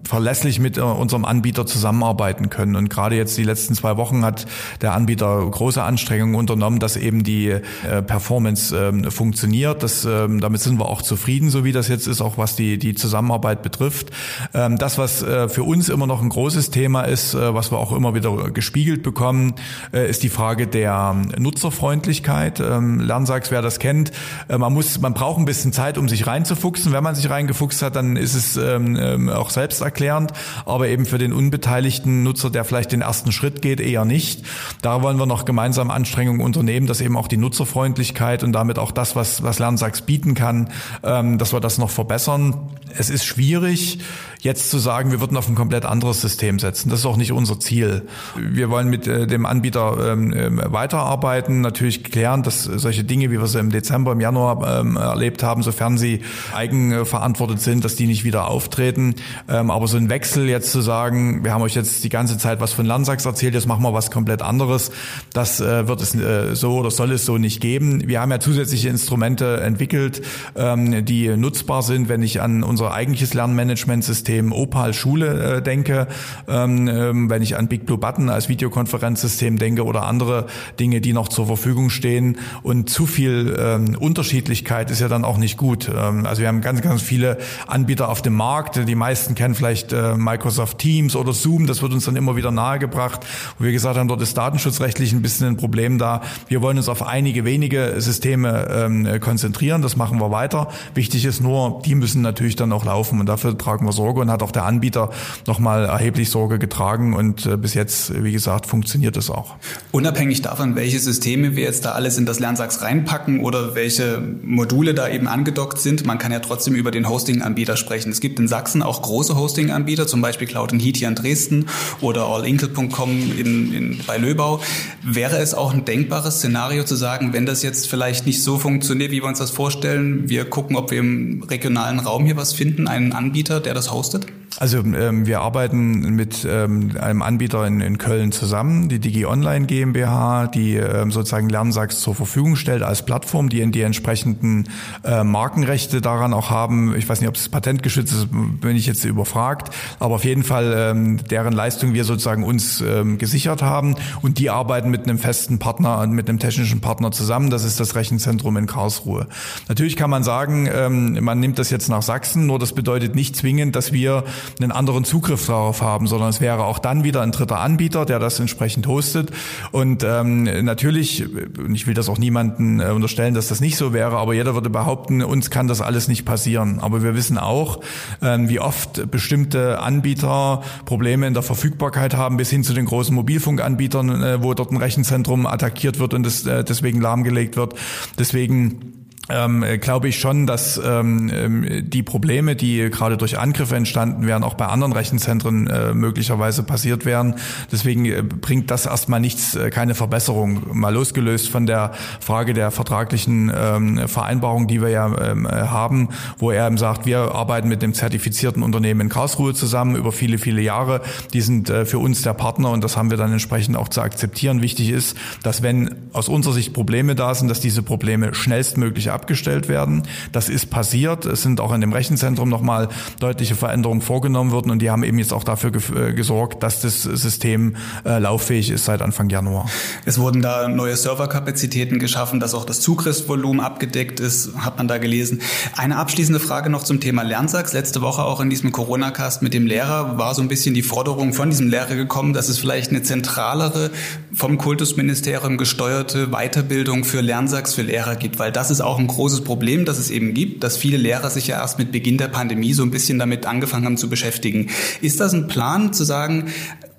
verlässlich mit äh, unserem Anbieter zusammenarbeiten können. Und gerade jetzt die letzten zwei Wochen hat der Anbieter große Anstrengungen unternommen, dass eben die äh, Performance ähm, funktioniert. Das, ähm, damit sind wir auch zufrieden, so wie das jetzt ist, auch was die, die Zusammenarbeit betrifft. Ähm, das, was äh, für uns immer noch ein großes Thema ist, äh, was wir auch immer wieder gespiegelt bekommen, äh, ist die Frage der Nutzerfreundlichkeit. Ähm, Lernsachs, wer das kennt, äh, man muss, man braucht ein bisschen Zeit, um sich reinzufuchsen. Wenn man sich reingefuchst hat, dann ist es ähm, ähm, auch selbsterklärend, aber eben für den unbeteiligten Nutzer, der vielleicht den ersten Schritt geht, eher nicht. Da wollen wir noch gemeinsam Anstrengungen unternehmen, dass eben auch die Nutzerfreundlichkeit und damit auch das, was, was Lernsachs bieten kann, ähm, dass wir das noch verbessern. Es ist schwierig, jetzt zu sagen, wir würden auf ein komplett anderes System setzen. Das ist auch nicht unser Ziel. Wir wollen mit äh, dem Anbieter ähm, ähm weiterarbeiten, natürlich klären, dass solche Dinge, wie wir sie im Dezember, im Januar ähm, erlebt haben, sofern sie eigenverantwortet sind, dass die nicht wieder auftreten. Aber so ein Wechsel jetzt zu sagen, wir haben euch jetzt die ganze Zeit was von Landsachs erzählt, jetzt machen wir was komplett anderes, das äh, wird es äh, so oder soll es so nicht geben. Wir haben ja zusätzliche Instrumente entwickelt, ähm, die nutzbar sind, wenn ich an unser eigentliches Lernmanagementsystem System Opal Schule äh, denke, ähm, ähm, wenn ich an Big Blue Button als Videokonferenzsystem denke oder andere Dinge, die noch zur Verfügung stehen. Und zu viel ähm, Unterschiedlichkeit ist ja dann auch nicht gut. Ähm, also wir haben ganz, ganz viele Anbieter auf dem Markt. Die meisten kennen vielleicht äh, Microsoft Teams oder Zoom, das wird uns dann immer wieder nahegebracht, wo wir gesagt haben, dort ist datenschutzrechtlich ein bisschen ein Problem da. Wir wollen uns auf einige wenige Systeme ähm, konzentrieren, das machen wir weiter. Wichtig ist nur, die müssen natürlich dann auch laufen und dafür tragen wir Sorge und hat auch der Anbieter nochmal erheblich Sorge getragen und äh, bis jetzt, wie gesagt, funktioniert es auch. Unabhängig davon, welche Systeme wir jetzt da alles in das Lernsachs reinpacken oder welche Module da eben angedockt sind, man kann ja trotzdem über den Hosting-Anbieter sprechen. Es gibt in Sachsen auch große Hosting-Anbieter, zum Beispiel Cloud Heat hier in Dresden oder allinkle.com in, in, bei Löbau. Wäre es auch ein denkbares Szenario zu sagen, wenn das jetzt vielleicht nicht so funktioniert, wie wir uns das vorstellen, wir gucken, ob wir im regionalen Raum hier was finden, einen Anbieter, der das hostet? Also ähm, wir arbeiten mit ähm, einem Anbieter in, in Köln zusammen, die Digi Online GmbH, die ähm, sozusagen Lernsachs zur Verfügung stellt als Plattform, die in die entsprechenden äh, Markenrechte daran auch haben. Ich weiß nicht, ob es patentgeschützt ist, bin ich jetzt überfragt, aber auf jeden Fall ähm, deren Leistung wir sozusagen uns ähm, gesichert haben und die arbeiten mit einem festen Partner, mit einem technischen Partner zusammen. Das ist das Rechenzentrum in Karlsruhe. Natürlich kann man sagen, ähm, man nimmt das jetzt nach Sachsen, nur das bedeutet nicht zwingend, dass wir einen anderen Zugriff darauf haben, sondern es wäre auch dann wieder ein dritter Anbieter, der das entsprechend hostet. Und ähm, natürlich, und ich will das auch niemanden äh, unterstellen, dass das nicht so wäre, aber jeder würde behaupten, uns kann das alles nicht passieren. Aber wir wissen auch, ähm, wie oft bestimmte Anbieter Probleme in der Verfügbarkeit haben, bis hin zu den großen Mobilfunkanbietern, äh, wo dort ein Rechenzentrum attackiert wird und es äh, deswegen lahmgelegt wird. Deswegen ähm, glaube ich schon, dass ähm, ähm, die Probleme, die gerade durch Angriffe entstanden wären, auch bei anderen Rechenzentren äh, möglicherweise passiert wären. Deswegen äh, bringt das erstmal nichts, äh, keine Verbesserung. Mal losgelöst von der Frage der vertraglichen ähm, Vereinbarung, die wir ja ähm, haben, wo er eben sagt, wir arbeiten mit dem zertifizierten Unternehmen in Karlsruhe zusammen über viele, viele Jahre. Die sind äh, für uns der Partner und das haben wir dann entsprechend auch zu akzeptieren. Wichtig ist, dass wenn aus unserer Sicht Probleme da sind, dass diese Probleme schnellstmöglich abgestellt werden. Das ist passiert. Es sind auch in dem Rechenzentrum nochmal deutliche Veränderungen vorgenommen worden und die haben eben jetzt auch dafür äh, gesorgt, dass das System äh, lauffähig ist seit Anfang Januar. Es wurden da neue Serverkapazitäten geschaffen, dass auch das Zugriffsvolumen abgedeckt ist, hat man da gelesen. Eine abschließende Frage noch zum Thema Lernsachs. Letzte Woche auch in diesem Corona-Cast mit dem Lehrer war so ein bisschen die Forderung von diesem Lehrer gekommen, dass es vielleicht eine zentralere, vom Kultusministerium gesteuerte Weiterbildung für Lernsachs für Lehrer gibt, weil das ist auch ein ein großes Problem, das es eben gibt, dass viele Lehrer sich ja erst mit Beginn der Pandemie so ein bisschen damit angefangen haben zu beschäftigen. Ist das ein Plan zu sagen,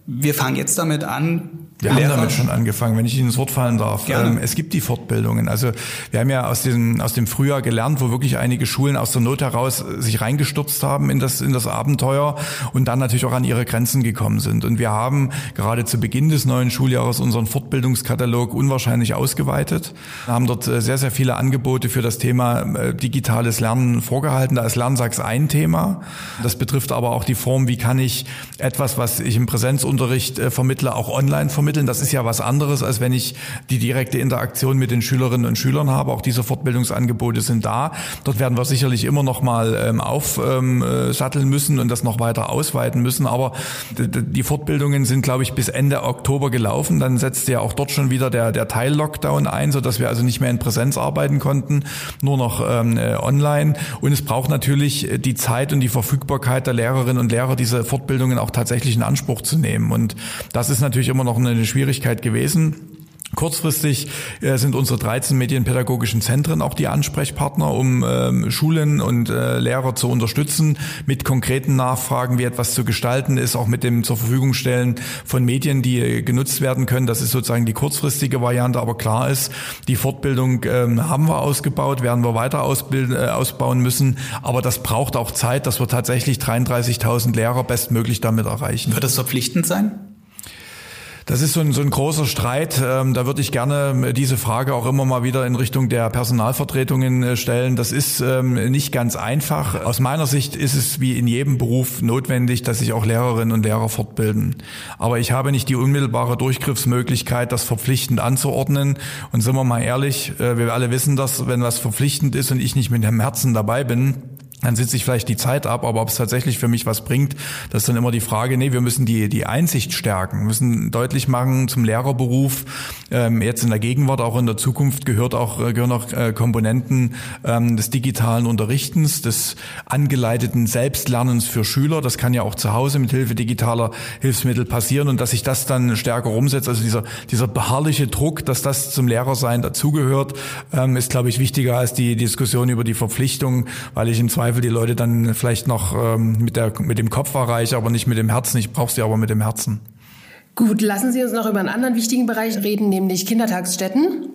wir fangen jetzt damit an, wir Lehrer. haben damit schon angefangen, wenn ich Ihnen ins Wort fallen darf. Ähm, es gibt die Fortbildungen. Also wir haben ja aus dem, aus dem Frühjahr gelernt, wo wirklich einige Schulen aus der Not heraus sich reingestürzt haben in das, in das Abenteuer und dann natürlich auch an ihre Grenzen gekommen sind. Und wir haben gerade zu Beginn des neuen Schuljahres unseren Fortbildungskatalog unwahrscheinlich ausgeweitet, wir haben dort äh, sehr, sehr viele Angebote für das Thema äh, digitales Lernen vorgehalten. Da ist Lernsachs ein Thema. Das betrifft aber auch die Form, wie kann ich etwas, was ich im Präsenzunterricht äh, vermittle, auch online vermitteln vermitteln. Das ist ja was anderes, als wenn ich die direkte Interaktion mit den Schülerinnen und Schülern habe. Auch diese Fortbildungsangebote sind da. Dort werden wir sicherlich immer noch mal ähm, aufsatteln müssen und das noch weiter ausweiten müssen. Aber die Fortbildungen sind, glaube ich, bis Ende Oktober gelaufen. Dann setzte ja auch dort schon wieder der, der Teil-Lockdown ein, sodass wir also nicht mehr in Präsenz arbeiten konnten, nur noch ähm, äh, online. Und es braucht natürlich die Zeit und die Verfügbarkeit der Lehrerinnen und Lehrer, diese Fortbildungen auch tatsächlich in Anspruch zu nehmen. Und das ist natürlich immer noch eine eine Schwierigkeit gewesen. Kurzfristig äh, sind unsere 13 medienpädagogischen Zentren auch die Ansprechpartner, um ähm, Schulen und äh, Lehrer zu unterstützen mit konkreten Nachfragen, wie etwas zu gestalten ist, auch mit dem zur Verfügung stellen von Medien, die äh, genutzt werden können. Das ist sozusagen die kurzfristige Variante, aber klar ist, die Fortbildung ähm, haben wir ausgebaut, werden wir weiter ausbauen müssen, aber das braucht auch Zeit, dass wir tatsächlich 33.000 Lehrer bestmöglich damit erreichen. Wird das verpflichtend sein? Das ist so ein, so ein großer Streit. Ähm, da würde ich gerne diese Frage auch immer mal wieder in Richtung der Personalvertretungen äh, stellen. Das ist ähm, nicht ganz einfach. Aus meiner Sicht ist es wie in jedem Beruf notwendig, dass sich auch Lehrerinnen und Lehrer fortbilden. Aber ich habe nicht die unmittelbare Durchgriffsmöglichkeit, das verpflichtend anzuordnen. Und sind wir mal ehrlich, äh, wir alle wissen das, wenn was verpflichtend ist und ich nicht mit dem Herzen dabei bin, dann sitze ich vielleicht die Zeit ab, aber ob es tatsächlich für mich was bringt, das ist dann immer die Frage, nee, wir müssen die, die Einsicht stärken, wir müssen deutlich machen zum Lehrerberuf, ähm, jetzt in der Gegenwart, auch in der Zukunft gehört auch, äh, gehören auch äh, Komponenten ähm, des digitalen Unterrichtens, des angeleiteten Selbstlernens für Schüler, das kann ja auch zu Hause mit Hilfe digitaler Hilfsmittel passieren. Und dass sich das dann stärker umsetzt, also dieser, dieser beharrliche Druck, dass das zum Lehrersein dazugehört, ähm, ist, glaube ich, wichtiger als die Diskussion über die Verpflichtung, weil ich im Zweifel Zweifel die Leute dann vielleicht noch ähm, mit, der, mit dem Kopf erreiche, aber nicht mit dem Herzen. Ich brauche sie aber mit dem Herzen. Gut, lassen Sie uns noch über einen anderen wichtigen Bereich reden, nämlich Kindertagsstätten.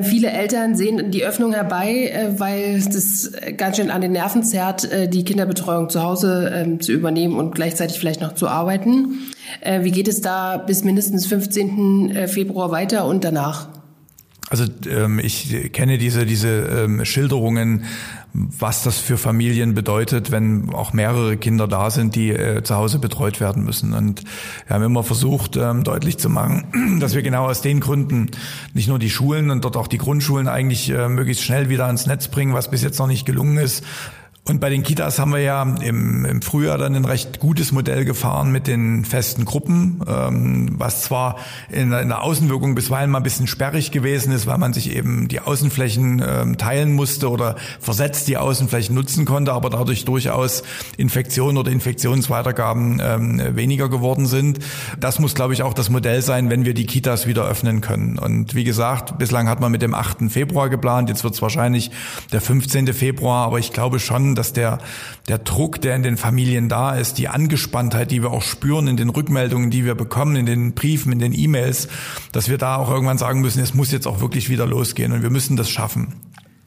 Viele Eltern sehen die Öffnung herbei, äh, weil das ganz schön an den Nerven zerrt, äh, die Kinderbetreuung zu Hause ähm, zu übernehmen und gleichzeitig vielleicht noch zu arbeiten. Äh, wie geht es da bis mindestens 15. Februar weiter und danach? Also ähm, ich kenne diese diese ähm, Schilderungen was das für Familien bedeutet, wenn auch mehrere Kinder da sind, die äh, zu Hause betreut werden müssen. Und wir haben immer versucht, ähm, deutlich zu machen, dass wir genau aus den Gründen nicht nur die Schulen und dort auch die Grundschulen eigentlich äh, möglichst schnell wieder ans Netz bringen, was bis jetzt noch nicht gelungen ist, und bei den Kitas haben wir ja im, im Frühjahr dann ein recht gutes Modell gefahren mit den festen Gruppen, ähm, was zwar in, in, der Außenwirkung bisweilen mal ein bisschen sperrig gewesen ist, weil man sich eben die Außenflächen ähm, teilen musste oder versetzt die Außenflächen nutzen konnte, aber dadurch durchaus Infektionen oder Infektionsweitergaben ähm, weniger geworden sind. Das muss, glaube ich, auch das Modell sein, wenn wir die Kitas wieder öffnen können. Und wie gesagt, bislang hat man mit dem 8. Februar geplant, jetzt wird es wahrscheinlich der 15. Februar, aber ich glaube schon, dass der, der Druck, der in den Familien da ist, die Angespanntheit, die wir auch spüren in den Rückmeldungen, die wir bekommen, in den Briefen, in den E-Mails, dass wir da auch irgendwann sagen müssen, es muss jetzt auch wirklich wieder losgehen und wir müssen das schaffen.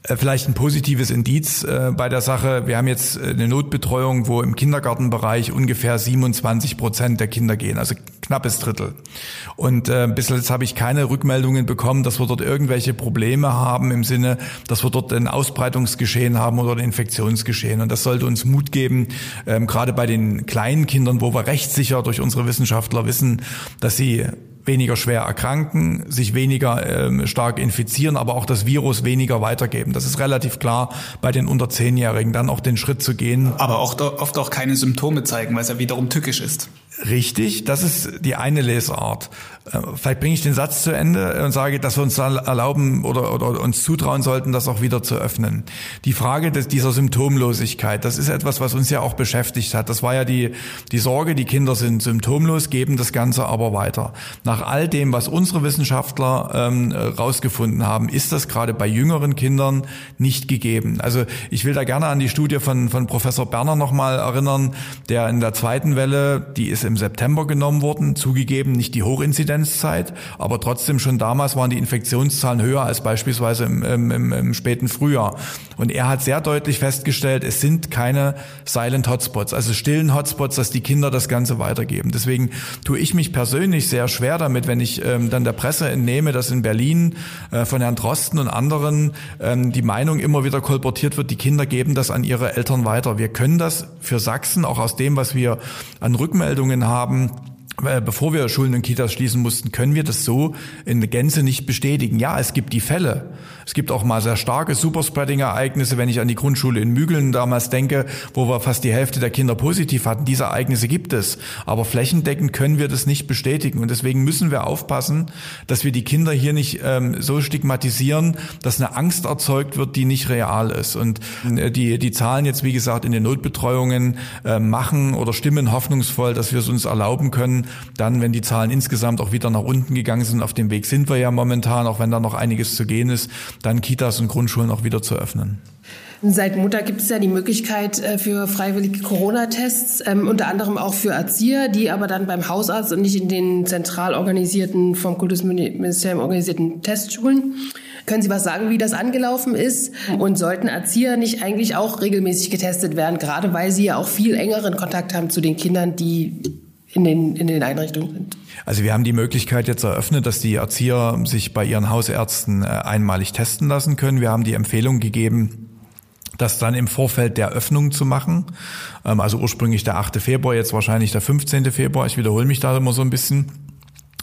Äh, vielleicht ein positives Indiz äh, bei der Sache. Wir haben jetzt äh, eine Notbetreuung, wo im Kindergartenbereich ungefähr 27 Prozent der Kinder gehen, also knappes Drittel. Und äh, bis jetzt habe ich keine Rückmeldungen bekommen, dass wir dort irgendwelche Probleme haben im Sinne, dass wir dort ein Ausbreitungsgeschehen haben oder ein Infektionsgeschehen. Und das sollte uns Mut geben, ähm, gerade bei den kleinen Kindern, wo wir recht sicher durch unsere Wissenschaftler wissen, dass sie weniger schwer erkranken, sich weniger ähm, stark infizieren, aber auch das Virus weniger weitergeben. Das ist relativ klar bei den unter Zehnjährigen, dann auch den Schritt zu gehen. Aber auch oft auch keine Symptome zeigen, weil es ja wiederum tückisch ist. Richtig, das ist die eine Lesart. Äh, vielleicht bringe ich den Satz zu Ende und sage, dass wir uns erlauben oder, oder uns zutrauen sollten, das auch wieder zu öffnen. Die Frage des, dieser Symptomlosigkeit, das ist etwas, was uns ja auch beschäftigt hat. Das war ja die, die Sorge, die Kinder sind symptomlos, geben das Ganze aber weiter. Nach all dem, was unsere Wissenschaftler ähm, rausgefunden haben, ist das gerade bei jüngeren Kindern nicht gegeben. Also ich will da gerne an die Studie von, von Professor Berner nochmal erinnern, der in der zweiten Welle, die ist im September genommen worden, zugegeben nicht die Hochinzidenzzeit, aber trotzdem schon damals waren die Infektionszahlen höher als beispielsweise im, im, im späten Frühjahr. Und er hat sehr deutlich festgestellt, es sind keine Silent Hotspots, also stillen Hotspots, dass die Kinder das Ganze weitergeben. Deswegen tue ich mich persönlich sehr schwer damit, wenn ich ähm, dann der Presse entnehme, dass in Berlin äh, von Herrn Drosten und anderen ähm, die Meinung immer wieder kolportiert wird, die Kinder geben das an ihre Eltern weiter. Wir können das für Sachsen, auch aus dem, was wir an Rückmeldungen haben, bevor wir Schulen und Kitas schließen mussten, können wir das so in Gänze nicht bestätigen. Ja, es gibt die Fälle. Es gibt auch mal sehr starke Superspreading-Ereignisse, wenn ich an die Grundschule in Mügeln damals denke, wo wir fast die Hälfte der Kinder positiv hatten. Diese Ereignisse gibt es. Aber flächendeckend können wir das nicht bestätigen. Und deswegen müssen wir aufpassen, dass wir die Kinder hier nicht ähm, so stigmatisieren, dass eine Angst erzeugt wird, die nicht real ist. Und äh, die, die Zahlen jetzt, wie gesagt, in den Notbetreuungen äh, machen oder stimmen hoffnungsvoll, dass wir es uns erlauben können, dann, wenn die Zahlen insgesamt auch wieder nach unten gegangen sind, auf dem Weg sind wir ja momentan, auch wenn da noch einiges zu gehen ist, dann Kitas und Grundschulen auch wieder zu öffnen. Seit Montag gibt es ja die Möglichkeit äh, für freiwillige Corona-Tests, ähm, unter anderem auch für Erzieher, die aber dann beim Hausarzt und nicht in den zentral organisierten, vom Kultusministerium organisierten Testschulen. Können Sie was sagen, wie das angelaufen ist? Und sollten Erzieher nicht eigentlich auch regelmäßig getestet werden, gerade weil sie ja auch viel engeren Kontakt haben zu den Kindern, die in den, in den Einrichtungen sind? Also wir haben die Möglichkeit jetzt eröffnet, dass die Erzieher sich bei ihren Hausärzten äh, einmalig testen lassen können. Wir haben die Empfehlung gegeben, das dann im Vorfeld der Öffnung zu machen. Ähm, also ursprünglich der 8. Februar, jetzt wahrscheinlich der 15. Februar. Ich wiederhole mich da immer so ein bisschen.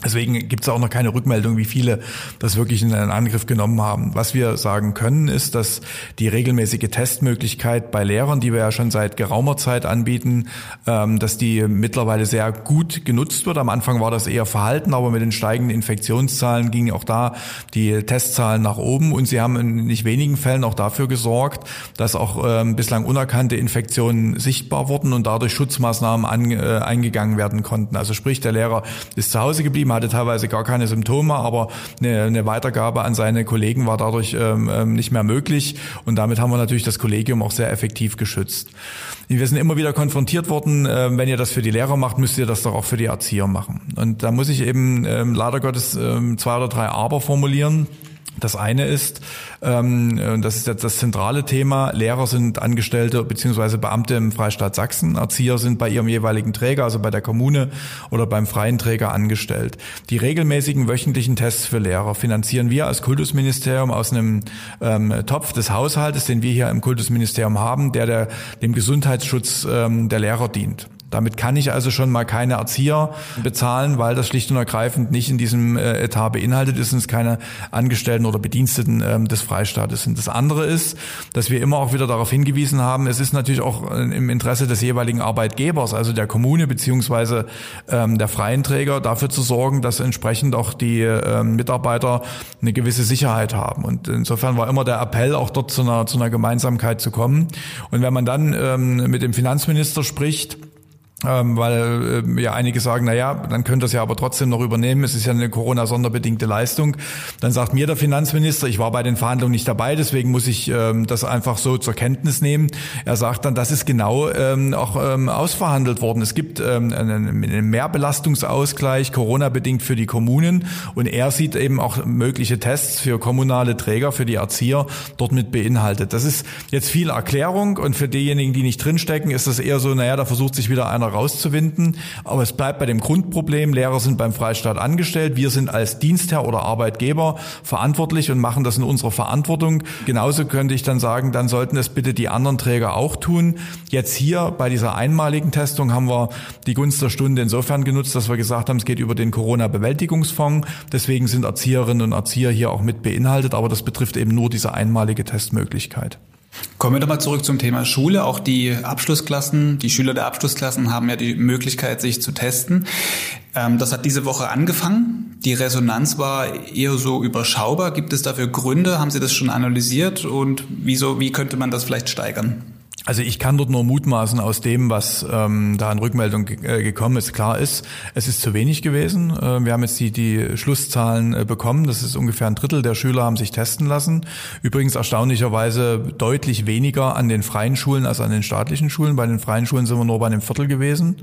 Deswegen gibt es auch noch keine Rückmeldung, wie viele das wirklich in einen Angriff genommen haben. Was wir sagen können, ist, dass die regelmäßige Testmöglichkeit bei Lehrern, die wir ja schon seit geraumer Zeit anbieten, ähm, dass die mittlerweile sehr gut genutzt wird. Am Anfang war das eher verhalten, aber mit den steigenden Infektionszahlen gingen auch da die Testzahlen nach oben und sie haben in nicht wenigen Fällen auch dafür gesorgt, dass auch ähm, bislang unerkannte Infektionen sichtbar wurden und dadurch Schutzmaßnahmen äh, eingegangen werden konnten. Also sprich, der Lehrer ist zu Hause geblieben, hatte teilweise gar keine Symptome, aber eine, eine Weitergabe an seine Kollegen war dadurch ähm, ähm, nicht mehr möglich. Und damit haben wir natürlich das Kollegium auch sehr effektiv geschützt. Wir sind immer wieder konfrontiert worden, äh, wenn ihr das für die Lehrer macht, müsst ihr das doch auch für die Erzieher machen. Und da muss ich eben ähm, leider Gottes ähm, zwei oder drei Aber formulieren. Das eine ist, ähm, das ist jetzt das zentrale Thema, Lehrer sind Angestellte bzw. Beamte im Freistaat Sachsen, Erzieher sind bei ihrem jeweiligen Träger, also bei der Kommune oder beim freien Träger angestellt. Die regelmäßigen wöchentlichen Tests für Lehrer finanzieren wir als Kultusministerium aus einem ähm, Topf des Haushaltes, den wir hier im Kultusministerium haben, der, der dem Gesundheitsschutz ähm, der Lehrer dient. Damit kann ich also schon mal keine Erzieher bezahlen, weil das schlicht und ergreifend nicht in diesem äh, Etat beinhaltet ist und es keine Angestellten oder Bediensteten ähm, des Freistaates sind. Das andere ist, dass wir immer auch wieder darauf hingewiesen haben, es ist natürlich auch äh, im Interesse des jeweiligen Arbeitgebers, also der Kommune beziehungsweise ähm, der freien Träger, dafür zu sorgen, dass entsprechend auch die ähm, Mitarbeiter eine gewisse Sicherheit haben. Und insofern war immer der Appell, auch dort zu einer, zu einer Gemeinsamkeit zu kommen. Und wenn man dann mit dem Finanzminister spricht, ähm, weil äh, ja einige sagen, na ja, dann könnt ihr es ja aber trotzdem noch übernehmen. Es ist ja eine Corona-sonderbedingte Leistung. Dann sagt mir der Finanzminister, ich war bei den Verhandlungen nicht dabei, deswegen muss ich ähm, das einfach so zur Kenntnis nehmen. Er sagt dann, das ist genau ähm, auch ähm, ausverhandelt worden. Es gibt ähm, einen, einen Mehrbelastungsausgleich, Corona-bedingt für die Kommunen und er sieht eben auch mögliche Tests für kommunale Träger, für die Erzieher dort mit beinhaltet. Das ist jetzt viel Erklärung und für diejenigen, die nicht drinstecken, ist das eher so, naja, da versucht sich wieder einer rauszuwinden. Aber es bleibt bei dem Grundproblem, Lehrer sind beim Freistaat angestellt, wir sind als Dienstherr oder Arbeitgeber verantwortlich und machen das in unserer Verantwortung. Genauso könnte ich dann sagen, dann sollten es bitte die anderen Träger auch tun. Jetzt hier bei dieser einmaligen Testung haben wir die Gunst der Stunde insofern genutzt, dass wir gesagt haben, es geht über den Corona-Bewältigungsfonds. Deswegen sind Erzieherinnen und Erzieher hier auch mit beinhaltet, aber das betrifft eben nur diese einmalige Testmöglichkeit. Kommen wir doch mal zurück zum Thema Schule. Auch die Abschlussklassen, die Schüler der Abschlussklassen haben ja die Möglichkeit, sich zu testen. Ähm, das hat diese Woche angefangen. Die Resonanz war eher so überschaubar. Gibt es dafür Gründe? Haben Sie das schon analysiert? Und wieso, wie könnte man das vielleicht steigern? Also ich kann dort nur mutmaßen aus dem, was ähm, da an Rückmeldung äh, gekommen ist. Klar ist, es ist zu wenig gewesen. Äh, wir haben jetzt die, die Schlusszahlen äh, bekommen. Das ist ungefähr ein Drittel der Schüler haben sich testen lassen. Übrigens erstaunlicherweise deutlich weniger an den freien Schulen als an den staatlichen Schulen. Bei den freien Schulen sind wir nur bei einem Viertel gewesen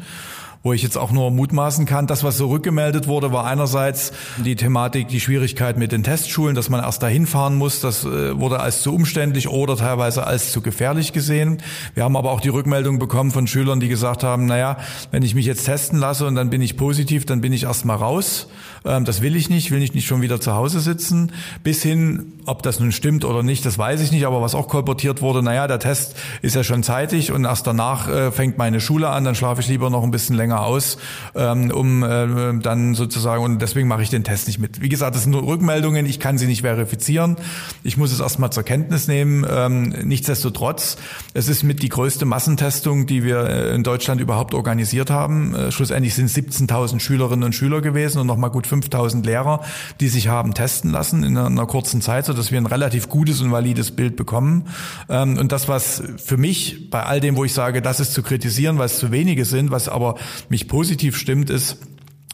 wo ich jetzt auch nur mutmaßen kann. Das, was so rückgemeldet wurde, war einerseits die Thematik, die Schwierigkeit mit den Testschulen, dass man erst dahin fahren muss. Das äh, wurde als zu umständlich oder teilweise als zu gefährlich gesehen. Wir haben aber auch die Rückmeldung bekommen von Schülern, die gesagt haben, naja, wenn ich mich jetzt testen lasse und dann bin ich positiv, dann bin ich erstmal raus. Ähm, das will ich nicht, will ich nicht schon wieder zu Hause sitzen. Bis hin, ob das nun stimmt oder nicht, das weiß ich nicht. Aber was auch kolportiert wurde, naja, der Test ist ja schon zeitig und erst danach äh, fängt meine Schule an, dann schlafe ich lieber noch ein bisschen länger aus, ähm, um äh, dann sozusagen, und deswegen mache ich den Test nicht mit. Wie gesagt, das sind nur Rückmeldungen, ich kann sie nicht verifizieren. Ich muss es erstmal zur Kenntnis nehmen. Ähm, nichtsdestotrotz, es ist mit die größte Massentestung, die wir äh, in Deutschland überhaupt organisiert haben. Schlussendlich sind 17.000 Schülerinnen und Schüler gewesen und nochmal gut 5.000 Lehrer, die sich haben testen lassen in einer, kurzen Zeit, so dass wir ein relativ gutes und valides Bild bekommen. Ähm, und das, was für mich bei all dem, wo ich sage, das ist zu kritisieren, weil es zu wenige sind, was aber mich positiv stimmt, ist,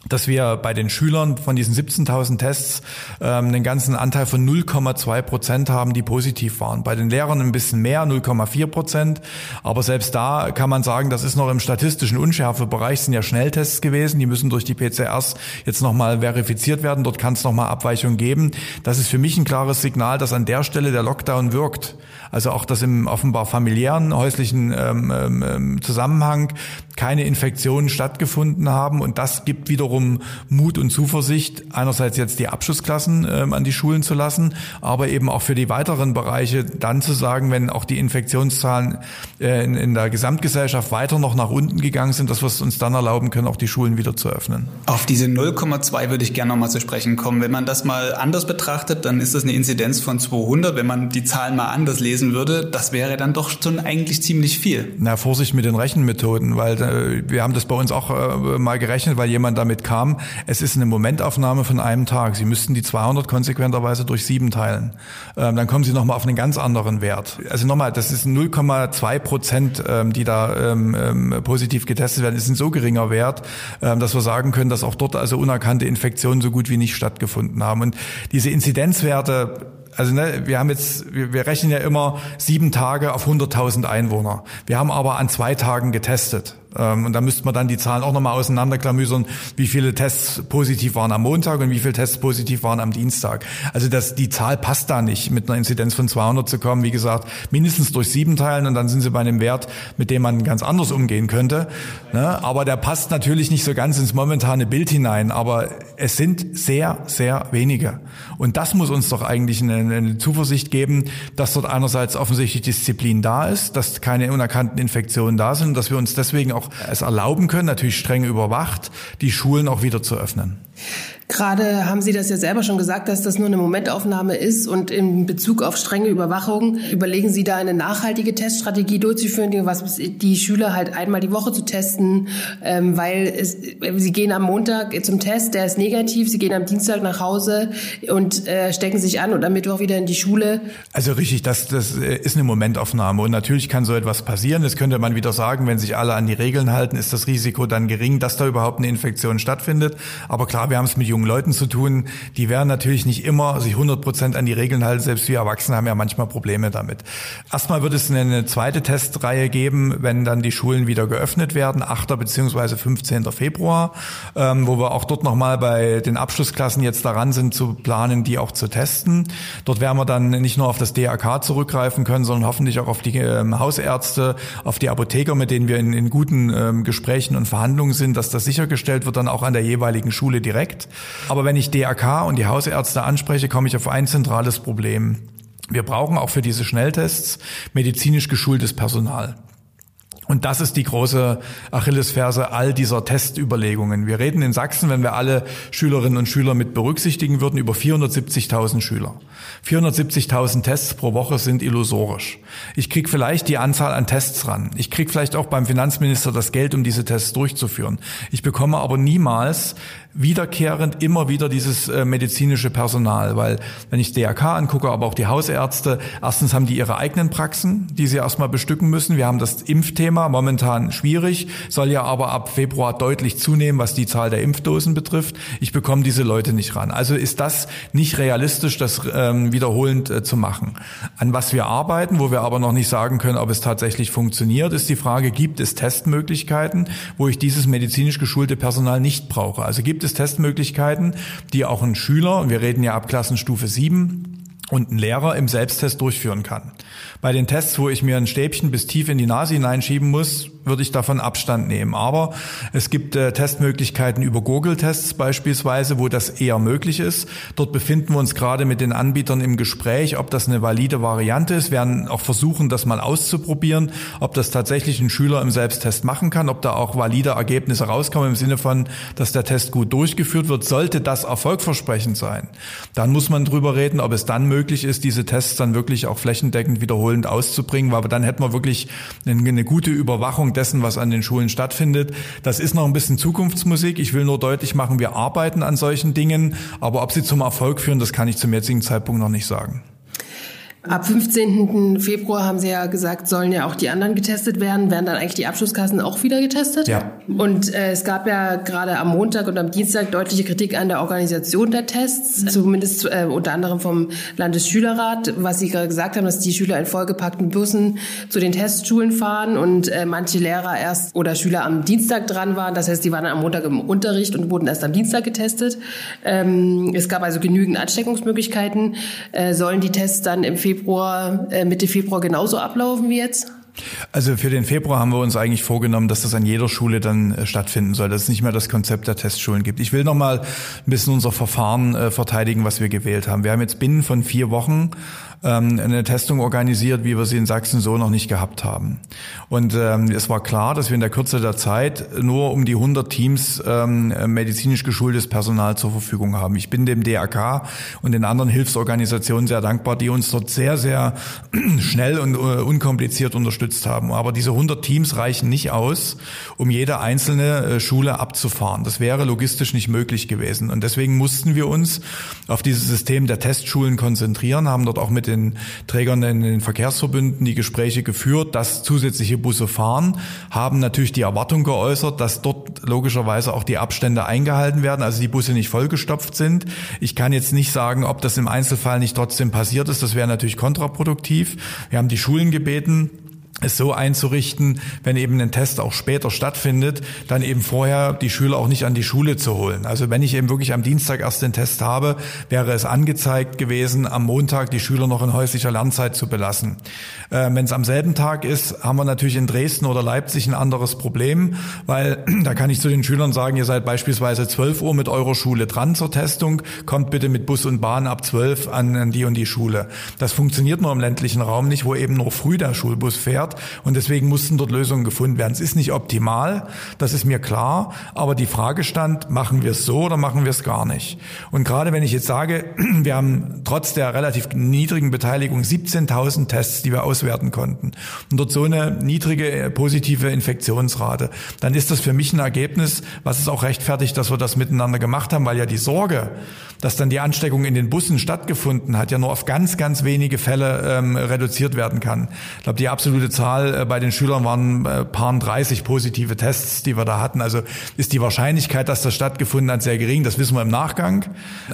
dass wir bei den Schülern von diesen 17.000 Tests ähm, einen ganzen Anteil von 0,2 Prozent haben, die positiv waren. Bei den Lehrern ein bisschen mehr, 0,4 Prozent. Aber selbst da kann man sagen, das ist noch im statistischen Unschärfebereich, sind ja Schnelltests gewesen. Die müssen durch die PCRs jetzt nochmal verifiziert werden. Dort kann es nochmal Abweichungen geben. Das ist für mich ein klares Signal, dass an der Stelle der Lockdown wirkt. Also auch, dass im offenbar familiären, häuslichen ähm, ähm, Zusammenhang keine Infektionen stattgefunden haben. Und das gibt wiederum wiederum Mut und Zuversicht, einerseits jetzt die Abschlussklassen ähm, an die Schulen zu lassen, aber eben auch für die weiteren Bereiche dann zu sagen, wenn auch die Infektionszahlen äh, in, in der Gesamtgesellschaft weiter noch nach unten gegangen sind, dass wir es uns dann erlauben können, auch die Schulen wieder zu öffnen. Auf diese 0,2 würde ich gerne nochmal zu sprechen kommen. Wenn man das mal anders betrachtet, dann ist das eine Inzidenz von 200. Wenn man die Zahlen mal anders lesen würde, das wäre dann doch schon eigentlich ziemlich viel. Na, Vorsicht mit den Rechenmethoden, weil äh, wir haben das bei uns auch äh, mal gerechnet, weil jemand damit kam. Es ist eine Momentaufnahme von einem Tag. Sie müssten die 200 konsequenterweise durch sieben teilen. Ähm, dann kommen Sie nochmal auf einen ganz anderen Wert. Also nochmal, das ist 0,2 Prozent, ähm, die da ähm, ähm, positiv getestet werden. Das ist ein so geringer Wert, ähm, dass wir sagen können, dass auch dort also unerkannte Infektionen so gut wie nicht stattgefunden haben. Und diese Inzidenzwerte also ne, wir haben jetzt, wir, wir rechnen ja immer sieben Tage auf 100.000 Einwohner. Wir haben aber an zwei Tagen getestet. Ähm, und da müsste man dann die Zahlen auch nochmal auseinanderklamüsern, wie viele Tests positiv waren am Montag und wie viele Tests positiv waren am Dienstag. Also das, die Zahl passt da nicht, mit einer Inzidenz von 200 zu kommen. Wie gesagt, mindestens durch sieben teilen und dann sind sie bei einem Wert, mit dem man ganz anders umgehen könnte. Ne? Aber der passt natürlich nicht so ganz ins momentane Bild hinein. Aber es sind sehr, sehr wenige. Und das muss uns doch eigentlich eine, eine Zuversicht geben, dass dort einerseits offensichtlich Disziplin da ist, dass keine unerkannten Infektionen da sind, dass wir uns deswegen auch es erlauben können, natürlich streng überwacht, die Schulen auch wieder zu öffnen. Gerade haben Sie das ja selber schon gesagt, dass das nur eine Momentaufnahme ist und in Bezug auf strenge Überwachung überlegen Sie da eine nachhaltige Teststrategie durchzuführen, was die Schüler halt einmal die Woche zu testen, ähm, weil es, sie gehen am Montag zum Test, der ist negativ, sie gehen am Dienstag nach Hause und äh, stecken sich an und am Mittwoch wieder in die Schule. Also richtig, das, das äh, ist eine Momentaufnahme und natürlich kann so etwas passieren. Das könnte man wieder sagen, wenn sich alle an die Regeln halten, ist das Risiko dann gering, dass da überhaupt eine Infektion stattfindet. Aber klar, wir haben es mit jungen Leuten zu tun, die werden natürlich nicht immer sich 100 Prozent an die Regeln halten. Selbst wir Erwachsene haben ja manchmal Probleme damit. Erstmal wird es eine zweite Testreihe geben, wenn dann die Schulen wieder geöffnet werden, 8. bzw. 15. Februar, ähm, wo wir auch dort nochmal bei den Abschlussklassen jetzt daran sind zu planen, die auch zu testen. Dort werden wir dann nicht nur auf das DRK zurückgreifen können, sondern hoffentlich auch auf die ähm, Hausärzte, auf die Apotheker, mit denen wir in, in guten ähm, Gesprächen und Verhandlungen sind, dass das sichergestellt wird, dann auch an der jeweiligen Schule direkt. Aber wenn ich DRK und die Hausärzte anspreche, komme ich auf ein zentrales Problem. Wir brauchen auch für diese Schnelltests medizinisch geschultes Personal. Und das ist die große Achillesferse all dieser Testüberlegungen. Wir reden in Sachsen, wenn wir alle Schülerinnen und Schüler mit berücksichtigen würden, über 470.000 Schüler. 470.000 Tests pro Woche sind illusorisch. Ich krieg vielleicht die Anzahl an Tests ran. Ich krieg vielleicht auch beim Finanzminister das Geld, um diese Tests durchzuführen. Ich bekomme aber niemals wiederkehrend immer wieder dieses äh, medizinische Personal, weil wenn ich DRK angucke, aber auch die Hausärzte, erstens haben die ihre eigenen Praxen, die sie erstmal bestücken müssen. Wir haben das Impfthema momentan schwierig, soll ja aber ab Februar deutlich zunehmen, was die Zahl der Impfdosen betrifft. Ich bekomme diese Leute nicht ran. Also ist das nicht realistisch, das ähm, wiederholend äh, zu machen. An was wir arbeiten, wo wir aber noch nicht sagen können, ob es tatsächlich funktioniert, ist die Frage, gibt es Testmöglichkeiten, wo ich dieses medizinisch geschulte Personal nicht brauche? Also gibt es Testmöglichkeiten, die auch ein Schüler, wir reden ja ab Klassenstufe 7, und ein Lehrer im Selbsttest durchführen kann. Bei den Tests, wo ich mir ein Stäbchen bis tief in die Nase hineinschieben muss, würde ich davon Abstand nehmen. Aber es gibt äh, Testmöglichkeiten über Google-Tests beispielsweise, wo das eher möglich ist. Dort befinden wir uns gerade mit den Anbietern im Gespräch, ob das eine valide Variante ist. Wir werden auch versuchen, das mal auszuprobieren, ob das tatsächlich ein Schüler im Selbsttest machen kann, ob da auch valide Ergebnisse rauskommen im Sinne von, dass der Test gut durchgeführt wird. Sollte das erfolgversprechend sein, dann muss man drüber reden, ob es dann möglich ist, diese Tests dann wirklich auch flächendeckend wiederholend auszubringen, weil dann hätten wir wirklich eine gute Überwachung dessen, was an den Schulen stattfindet. Das ist noch ein bisschen Zukunftsmusik. Ich will nur deutlich machen, wir arbeiten an solchen Dingen, aber ob sie zum Erfolg führen, das kann ich zum jetzigen Zeitpunkt noch nicht sagen. Ab 15. Februar haben Sie ja gesagt, sollen ja auch die anderen getestet werden. Werden dann eigentlich die Abschlusskassen auch wieder getestet? Ja. Und äh, es gab ja gerade am Montag und am Dienstag deutliche Kritik an der Organisation der Tests, zumindest äh, unter anderem vom Landesschülerrat, was Sie gerade gesagt haben, dass die Schüler in vollgepackten Bussen zu den Testschulen fahren und äh, manche Lehrer erst oder Schüler am Dienstag dran waren. Das heißt, die waren am Montag im Unterricht und wurden erst am Dienstag getestet. Ähm, es gab also genügend Ansteckungsmöglichkeiten. Äh, sollen die Tests dann im Februar Februar, äh, Mitte Februar genauso ablaufen wie jetzt? Also für den Februar haben wir uns eigentlich vorgenommen, dass das an jeder Schule dann äh, stattfinden soll, dass es nicht mehr das Konzept der Testschulen gibt. Ich will noch mal ein bisschen unser Verfahren äh, verteidigen, was wir gewählt haben. Wir haben jetzt binnen von vier Wochen ähm, eine Testung organisiert, wie wir sie in Sachsen so noch nicht gehabt haben. Und ähm, es war klar, dass wir in der Kürze der Zeit nur um die 100 Teams ähm, medizinisch geschultes Personal zur Verfügung haben. Ich bin dem DAK und den anderen Hilfsorganisationen sehr dankbar, die uns dort sehr, sehr schnell und äh, unkompliziert unterstützt haben. Aber diese 100 Teams reichen nicht aus, um jede einzelne äh, Schule abzufahren. Das wäre logistisch nicht möglich gewesen. Und deswegen mussten wir uns auf dieses System der Testschulen konzentrieren, haben dort auch mit den Trägern in den Verkehrsverbünden die Gespräche geführt, dass zusätzliche Busse fahren, haben natürlich die Erwartung geäußert, dass dort logischerweise auch die Abstände eingehalten werden, also die Busse nicht vollgestopft sind. Ich kann jetzt nicht sagen, ob das im Einzelfall nicht trotzdem passiert ist. Das wäre natürlich kontraproduktiv. Wir haben die Schulen gebeten, es so einzurichten, wenn eben ein Test auch später stattfindet, dann eben vorher die Schüler auch nicht an die Schule zu holen. Also wenn ich eben wirklich am Dienstag erst den Test habe, wäre es angezeigt gewesen, am Montag die Schüler noch in häuslicher Lernzeit zu belassen. Äh, wenn es am selben Tag ist, haben wir natürlich in Dresden oder Leipzig ein anderes Problem, weil da kann ich zu den Schülern sagen, ihr seid beispielsweise 12 Uhr mit eurer Schule dran zur Testung, kommt bitte mit Bus und Bahn ab 12 an, an die und die Schule. Das funktioniert nur im ländlichen Raum nicht, wo eben nur früh der Schulbus fährt erklärt und deswegen mussten dort Lösungen gefunden werden. Es ist nicht optimal, das ist mir klar, aber die Frage stand, machen wir es so oder machen wir es gar nicht? Und gerade wenn ich jetzt sage, wir haben trotz der relativ niedrigen Beteiligung 17.000 Tests, die wir auswerten konnten und dort so eine niedrige äh, positive Infektionsrate, dann ist das für mich ein Ergebnis, was es auch rechtfertigt, dass wir das miteinander gemacht haben, weil ja die Sorge, dass dann die Ansteckung in den Bussen stattgefunden hat, ja nur auf ganz, ganz wenige Fälle ähm, reduziert werden kann. Ich glaube, die absolute Zahl äh, bei den Schülern waren äh, paar 30 positive Tests, die wir da hatten. Also ist die Wahrscheinlichkeit, dass das stattgefunden hat, sehr gering. Das wissen wir im Nachgang.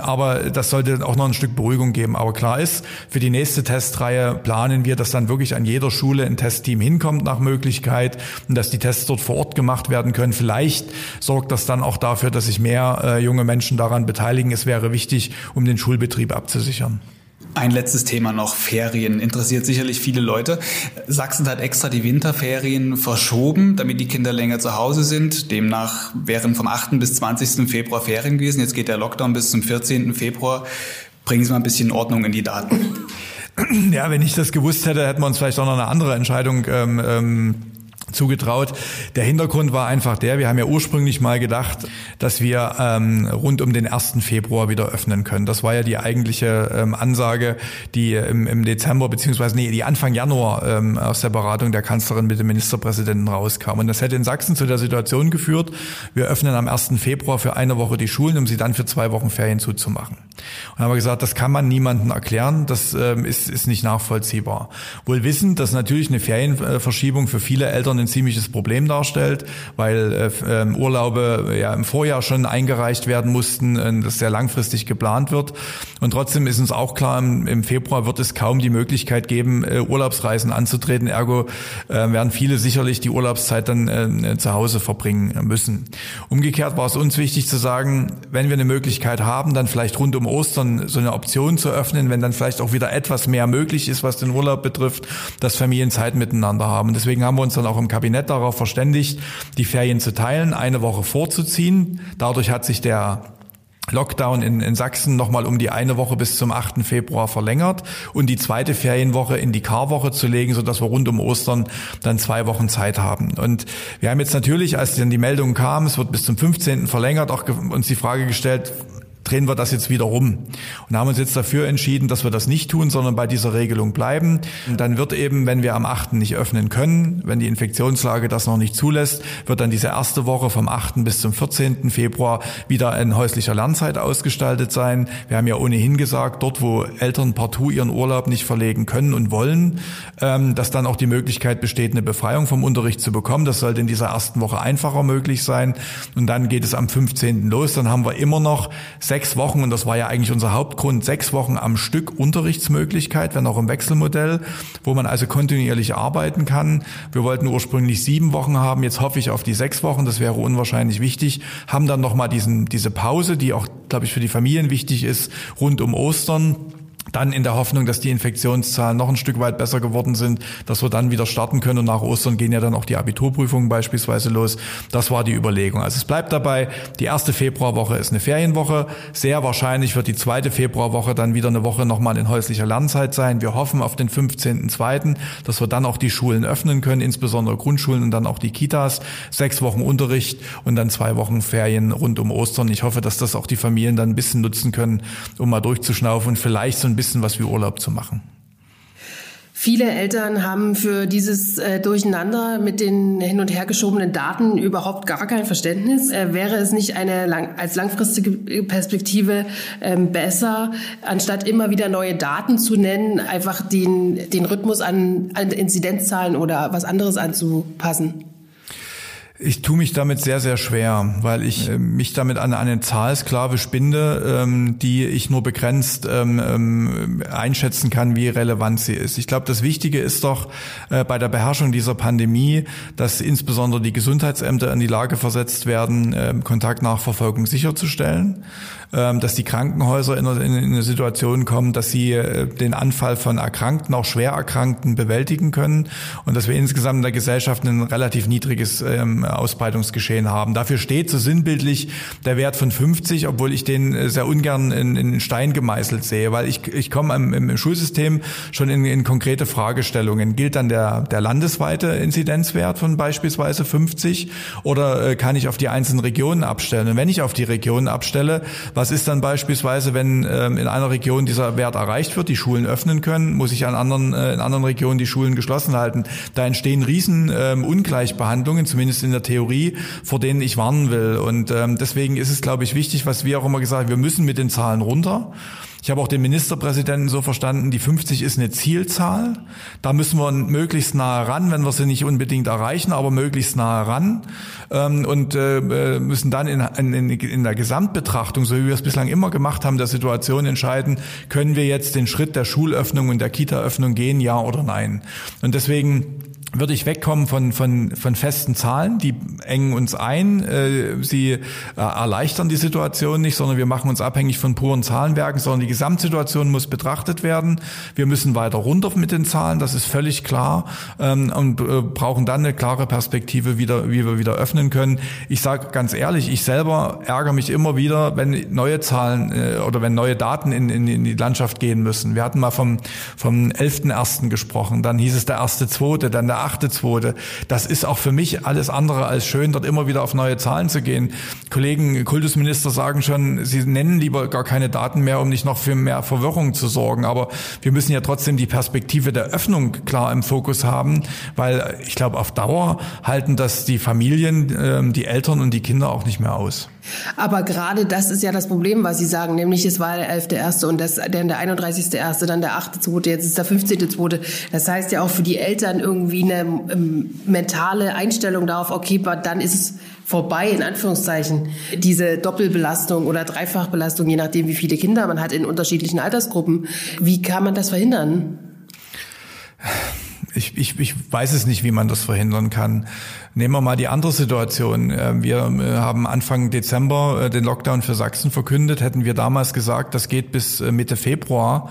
Aber das sollte auch noch ein Stück Beruhigung geben. Aber klar ist, für die nächste Testreihe planen wir, dass dann wirklich an jeder Schule ein Testteam hinkommt nach Möglichkeit und dass die Tests dort vor Ort gemacht werden können. Vielleicht sorgt das dann auch dafür, dass sich mehr äh, junge Menschen daran beteiligen. Es wäre wichtig, um den Schulbetrieb abzusichern. Ein letztes Thema noch, Ferien. Interessiert sicherlich viele Leute. Sachsen hat extra die Winterferien verschoben, damit die Kinder länger zu Hause sind. Demnach wären vom 8. bis 20. Februar Ferien gewesen. Jetzt geht der Lockdown bis zum 14. Februar. Bringen Sie mal ein bisschen Ordnung in die Daten. Ja, wenn ich das gewusst hätte, hätten wir uns vielleicht auch noch eine andere Entscheidung ähm, ähm zugetraut. Der Hintergrund war einfach der, wir haben ja ursprünglich mal gedacht, dass wir ähm, rund um den 1. Februar wieder öffnen können. Das war ja die eigentliche ähm, Ansage, die im, im Dezember, beziehungsweise nee, die Anfang Januar ähm, aus der Beratung der Kanzlerin mit dem Ministerpräsidenten rauskam. Und das hätte in Sachsen zu der Situation geführt, wir öffnen am 1. Februar für eine Woche die Schulen, um sie dann für zwei Wochen Ferien zuzumachen. Und haben wir gesagt, das kann man niemandem erklären, das ähm, ist, ist nicht nachvollziehbar. Wohl wissend, dass natürlich eine Ferienverschiebung für viele Eltern ein ziemliches Problem darstellt, weil äh, ähm, Urlaube ja im Vorjahr schon eingereicht werden mussten, äh, das sehr langfristig geplant wird. Und trotzdem ist uns auch klar, im, im Februar wird es kaum die Möglichkeit geben, äh, Urlaubsreisen anzutreten. Ergo äh, werden viele sicherlich die Urlaubszeit dann äh, zu Hause verbringen müssen. Umgekehrt war es uns wichtig zu sagen, wenn wir eine Möglichkeit haben, dann vielleicht rund um Ostern so eine Option zu öffnen, wenn dann vielleicht auch wieder etwas mehr möglich ist, was den Urlaub betrifft, dass Familien Zeit miteinander haben. deswegen haben wir uns dann auch im Kabinett darauf verständigt, die Ferien zu teilen, eine Woche vorzuziehen. Dadurch hat sich der Lockdown in, in Sachsen nochmal um die eine Woche bis zum 8. Februar verlängert und die zweite Ferienwoche in die Karwoche zu legen, sodass wir rund um Ostern dann zwei Wochen Zeit haben. Und wir haben jetzt natürlich, als dann die Meldung kam, es wird bis zum 15. verlängert, auch uns die Frage gestellt, drehen wir das jetzt wieder rum und haben uns jetzt dafür entschieden, dass wir das nicht tun, sondern bei dieser Regelung bleiben. Und dann wird eben, wenn wir am 8. nicht öffnen können, wenn die Infektionslage das noch nicht zulässt, wird dann diese erste Woche vom 8. bis zum 14. Februar wieder in häuslicher Lernzeit ausgestaltet sein. Wir haben ja ohnehin gesagt, dort, wo Eltern partout ihren Urlaub nicht verlegen können und wollen, ähm, dass dann auch die Möglichkeit besteht, eine Befreiung vom Unterricht zu bekommen. Das sollte in dieser ersten Woche einfacher möglich sein. Und dann geht es am 15. los. Dann haben wir immer noch sechs Wochen, und das war ja eigentlich unser Hauptgrund, sechs Wochen am Stück Unterrichtsmöglichkeit, wenn auch im Wechselmodell, wo man also kontinuierlich arbeiten kann. Wir wollten ursprünglich sieben Wochen haben, jetzt hoffe ich auf die sechs Wochen, das wäre unwahrscheinlich wichtig, haben dann nochmal diesen, diese Pause, die auch, glaube ich, für die Familien wichtig ist, rund um Ostern dann in der Hoffnung, dass die Infektionszahlen noch ein Stück weit besser geworden sind, dass wir dann wieder starten können und nach Ostern gehen ja dann auch die Abiturprüfungen beispielsweise los. Das war die Überlegung. Also es bleibt dabei, die erste Februarwoche ist eine Ferienwoche. Sehr wahrscheinlich wird die zweite Februarwoche dann wieder eine Woche nochmal in häuslicher Lernzeit sein. Wir hoffen auf den 15.2., dass wir dann auch die Schulen öffnen können, insbesondere Grundschulen und dann auch die Kitas. Sechs Wochen Unterricht und dann zwei Wochen Ferien rund um Ostern. Ich hoffe, dass das auch die Familien dann ein bisschen nutzen können, um mal durchzuschnaufen und vielleicht so ein bisschen was wie Urlaub zu machen. Viele Eltern haben für dieses äh, Durcheinander mit den hin und her geschobenen Daten überhaupt gar kein Verständnis. Äh, wäre es nicht eine lang, als langfristige Perspektive ähm, besser, anstatt immer wieder neue Daten zu nennen, einfach den, den Rhythmus an, an Inzidenzzahlen oder was anderes anzupassen? Ich tue mich damit sehr, sehr schwer, weil ich äh, mich damit an eine Zahlsklave binde, ähm, die ich nur begrenzt ähm, ähm, einschätzen kann, wie relevant sie ist. Ich glaube, das Wichtige ist doch äh, bei der Beherrschung dieser Pandemie, dass insbesondere die Gesundheitsämter in die Lage versetzt werden, Kontaktnachverfolgung sicherzustellen, dass die Krankenhäuser in eine, in eine Situation kommen, dass sie äh, den Anfall von Erkrankten, auch schwer Erkrankten bewältigen können und dass wir insgesamt in der Gesellschaft ein relativ niedriges ähm, Ausbreitungsgeschehen haben. Dafür steht so sinnbildlich der Wert von 50, obwohl ich den äh, sehr ungern in, in Stein gemeißelt sehe, weil ich, ich komme im, im Schulsystem schon in, in konkrete Fragestellungen. Gilt dann der, der landesweite Inzidenzwert von beispielsweise 50 oder äh, kann ich auf die einzelnen Regionen abstellen? Und wenn ich auf die Regionen abstelle, was ist dann beispielsweise, wenn ähm, in einer Region dieser Wert erreicht wird, die Schulen öffnen können, muss ich an anderen, äh, in anderen Regionen die Schulen geschlossen halten? Da entstehen riesen ähm, Ungleichbehandlungen, zumindest in der Theorie, vor denen ich warnen will. Und ähm, deswegen ist es, glaube ich, wichtig, was wir auch immer gesagt haben, wir müssen mit den Zahlen runter. Ich habe auch den Ministerpräsidenten so verstanden, die 50 ist eine Zielzahl. Da müssen wir möglichst nahe ran, wenn wir sie nicht unbedingt erreichen, aber möglichst nahe ran. Ähm, und äh, äh, müssen dann in, in, in der Gesamtbetrachtung, so wie wir es bislang immer gemacht haben, der Situation entscheiden, können wir jetzt den Schritt der Schulöffnung und der Kitaöffnung gehen, ja oder nein. Und deswegen würde ich wegkommen von, von, von festen Zahlen, die engen uns ein, äh, sie äh, erleichtern die Situation nicht, sondern wir machen uns abhängig von puren Zahlenwerken, sondern die Gesamtsituation muss betrachtet werden. Wir müssen weiter runter mit den Zahlen, das ist völlig klar, ähm, und äh, brauchen dann eine klare Perspektive, wieder, wie wir wieder öffnen können. Ich sage ganz ehrlich, ich selber ärgere mich immer wieder, wenn neue Zahlen äh, oder wenn neue Daten in, in, in die Landschaft gehen müssen. Wir hatten mal vom, vom 11.1. gesprochen, dann hieß es der erste, zweite, dann der achte, zweite. Das ist auch für mich alles andere als schön, dort immer wieder auf neue Zahlen zu gehen. Kollegen, Kultusminister sagen schon, sie nennen lieber gar keine Daten mehr, um nicht noch für mehr Verwirrung zu sorgen. Aber wir müssen ja trotzdem die Perspektive der Öffnung klar im Fokus haben, weil ich glaube, auf Dauer halten das die Familien, ähm, die Eltern und die Kinder auch nicht mehr aus. Aber gerade das ist ja das Problem, was Sie sagen, nämlich es war der 11.1. und das, dann der 31.1., dann der 8.2., jetzt ist der 15.2. Das heißt ja auch für die Eltern irgendwie eine ähm, mentale Einstellung darauf, okay, dann ist es vorbei, in Anführungszeichen, diese Doppelbelastung oder Dreifachbelastung, je nachdem, wie viele Kinder man hat in unterschiedlichen Altersgruppen. Wie kann man das verhindern? ich, ich, ich weiß es nicht, wie man das verhindern kann. Nehmen wir mal die andere Situation. Äh, wir äh, haben Anfang Dezember äh, den Lockdown für Sachsen verkündet. Hätten wir damals gesagt, das geht bis Mitte Februar,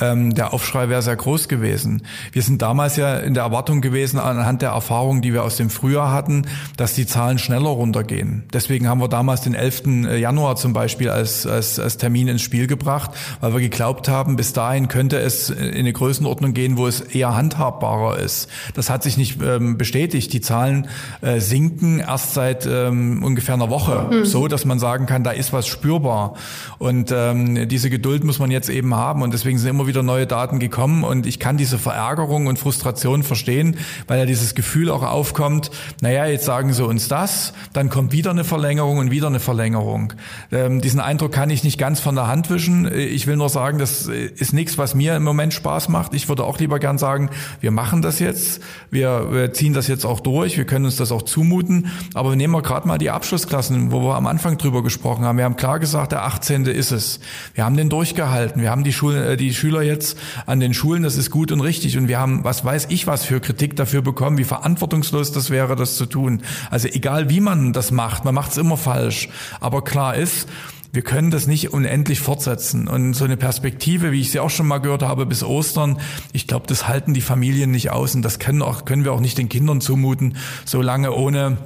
ähm, der Aufschrei wäre sehr groß gewesen. Wir sind damals ja in der Erwartung gewesen, anhand der Erfahrungen, die wir aus dem Frühjahr hatten, dass die Zahlen schneller runtergehen. Deswegen haben wir damals den 11. Januar zum Beispiel als, als, als Termin ins Spiel gebracht, weil wir geglaubt haben, bis dahin könnte es in eine Größenordnung gehen, wo es eher handhabbarer ist. Das hat sich nicht ähm, bestätigt. Die Zahlen äh, sinken erst seit ähm, ungefähr einer Woche, mhm. so dass man sagen kann, da ist was spürbar. Und ähm, diese Geduld muss man jetzt eben haben. Und deswegen sind immer wieder neue Daten gekommen. Und ich kann diese Verärgerung und Frustration verstehen, weil ja dieses Gefühl auch aufkommt, naja, jetzt sagen sie uns das, dann kommt wieder eine Verlängerung und wieder eine Verlängerung. Ähm, diesen Eindruck kann ich nicht ganz von der Hand wischen. Ich will nur sagen, das ist nichts, was mir im Moment Spaß macht. Ich würde auch lieber gern sagen, wir machen das jetzt, wir, wir ziehen das jetzt auch durch, wir können uns das auch zumuten. Aber nehmen wir gerade mal die Abschlussklassen, wo wir am Anfang drüber gesprochen haben. Wir haben klar gesagt, der 18. ist es. Wir haben den durchgehalten. Wir haben die, Schul äh, die Schüler jetzt an den Schulen, das ist gut und richtig. Und wir haben, was weiß ich, was für Kritik dafür bekommen, wie verantwortungslos das wäre, das zu tun. Also egal wie man das macht, man macht es immer falsch. Aber klar ist, wir können das nicht unendlich fortsetzen. Und so eine Perspektive, wie ich sie auch schon mal gehört habe, bis Ostern, ich glaube, das halten die Familien nicht aus und das können, auch, können wir auch nicht den Kindern zumuten, so lange ohne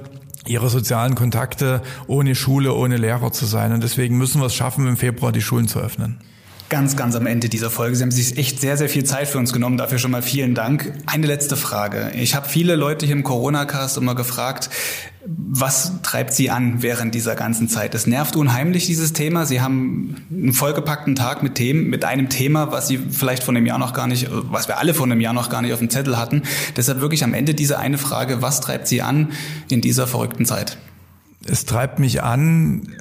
ihre sozialen Kontakte, ohne Schule, ohne Lehrer zu sein. Und deswegen müssen wir es schaffen, im Februar die Schulen zu öffnen ganz, ganz am Ende dieser Folge. Sie haben sich echt sehr, sehr viel Zeit für uns genommen. Dafür schon mal vielen Dank. Eine letzte Frage. Ich habe viele Leute hier im Corona-Cast immer gefragt, was treibt Sie an während dieser ganzen Zeit? Es nervt unheimlich, dieses Thema. Sie haben einen vollgepackten Tag mit Themen, mit einem Thema, was Sie vielleicht von einem Jahr noch gar nicht, was wir alle von einem Jahr noch gar nicht auf dem Zettel hatten. Deshalb wirklich am Ende diese eine Frage, was treibt Sie an in dieser verrückten Zeit? Es treibt mich an,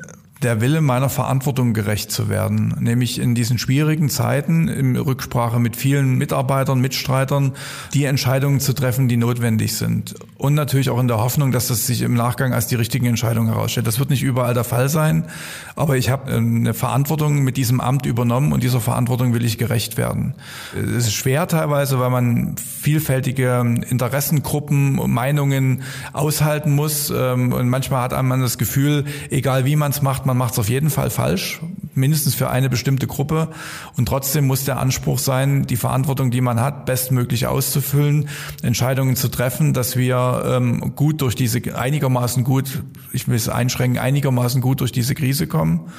der Wille meiner Verantwortung gerecht zu werden, nämlich in diesen schwierigen Zeiten in Rücksprache mit vielen Mitarbeitern, Mitstreitern, die Entscheidungen zu treffen, die notwendig sind. Und natürlich auch in der Hoffnung, dass das sich im Nachgang als die richtigen Entscheidungen herausstellt. Das wird nicht überall der Fall sein, aber ich habe ähm, eine Verantwortung mit diesem Amt übernommen und dieser Verantwortung will ich gerecht werden. Es ist schwer teilweise, weil man vielfältige Interessengruppen, Meinungen aushalten muss ähm, und manchmal hat man das Gefühl, egal wie man es macht, man macht es auf jeden Fall falsch, mindestens für eine bestimmte Gruppe. Und trotzdem muss der Anspruch sein, die Verantwortung, die man hat, bestmöglich auszufüllen, Entscheidungen zu treffen, dass wir ähm, gut durch diese, einigermaßen gut, ich will es einschränken, einigermaßen gut durch diese Krise kommen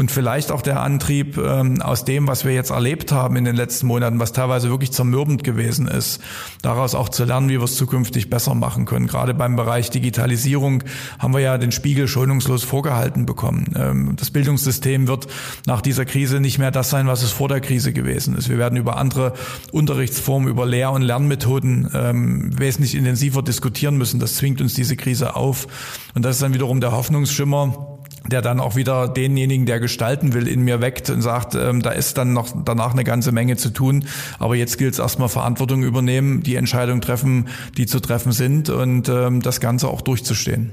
und vielleicht auch der Antrieb ähm, aus dem, was wir jetzt erlebt haben in den letzten Monaten, was teilweise wirklich zermürbend gewesen ist, daraus auch zu lernen, wie wir es zukünftig besser machen können. Gerade beim Bereich Digitalisierung haben wir ja den Spiegel schonungslos vorgehalten bekommen. Ähm, das Bildungssystem wird nach dieser Krise nicht mehr das sein, was es vor der Krise gewesen ist. Wir werden über andere Unterrichtsformen, über Lehr- und Lernmethoden ähm, wesentlich intensiver diskutieren müssen. Das zwingt uns diese Krise auf. Und das ist dann wiederum der Hoffnungsschimmer, der dann auch wieder denjenigen, der gestalten will, in mir weckt und sagt, ähm, da ist dann noch danach eine ganze Menge zu tun. Aber jetzt gilt es erstmal Verantwortung übernehmen, die Entscheidungen treffen, die zu treffen sind und ähm, das Ganze auch durchzustehen.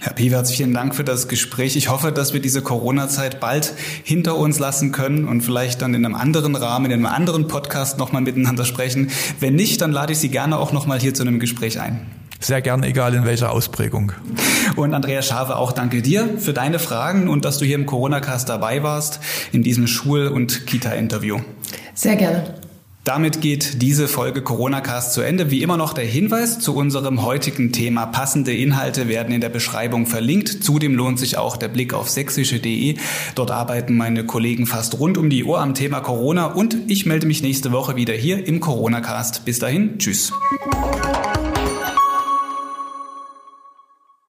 Herr Piewerts, vielen Dank für das Gespräch. Ich hoffe, dass wir diese Corona-Zeit bald hinter uns lassen können und vielleicht dann in einem anderen Rahmen, in einem anderen Podcast nochmal miteinander sprechen. Wenn nicht, dann lade ich Sie gerne auch nochmal hier zu einem Gespräch ein. Sehr gern, egal in welcher Ausprägung. Und Andreas Schafe, auch danke dir für deine Fragen und dass du hier im Corona-Cast dabei warst in diesem Schul- und Kita-Interview. Sehr gerne. Damit geht diese Folge Corona Cast zu Ende. Wie immer noch der Hinweis zu unserem heutigen Thema. Passende Inhalte werden in der Beschreibung verlinkt. Zudem lohnt sich auch der Blick auf sächsische.de. Dort arbeiten meine Kollegen fast rund um die Uhr am Thema Corona und ich melde mich nächste Woche wieder hier im Corona Cast. Bis dahin, tschüss.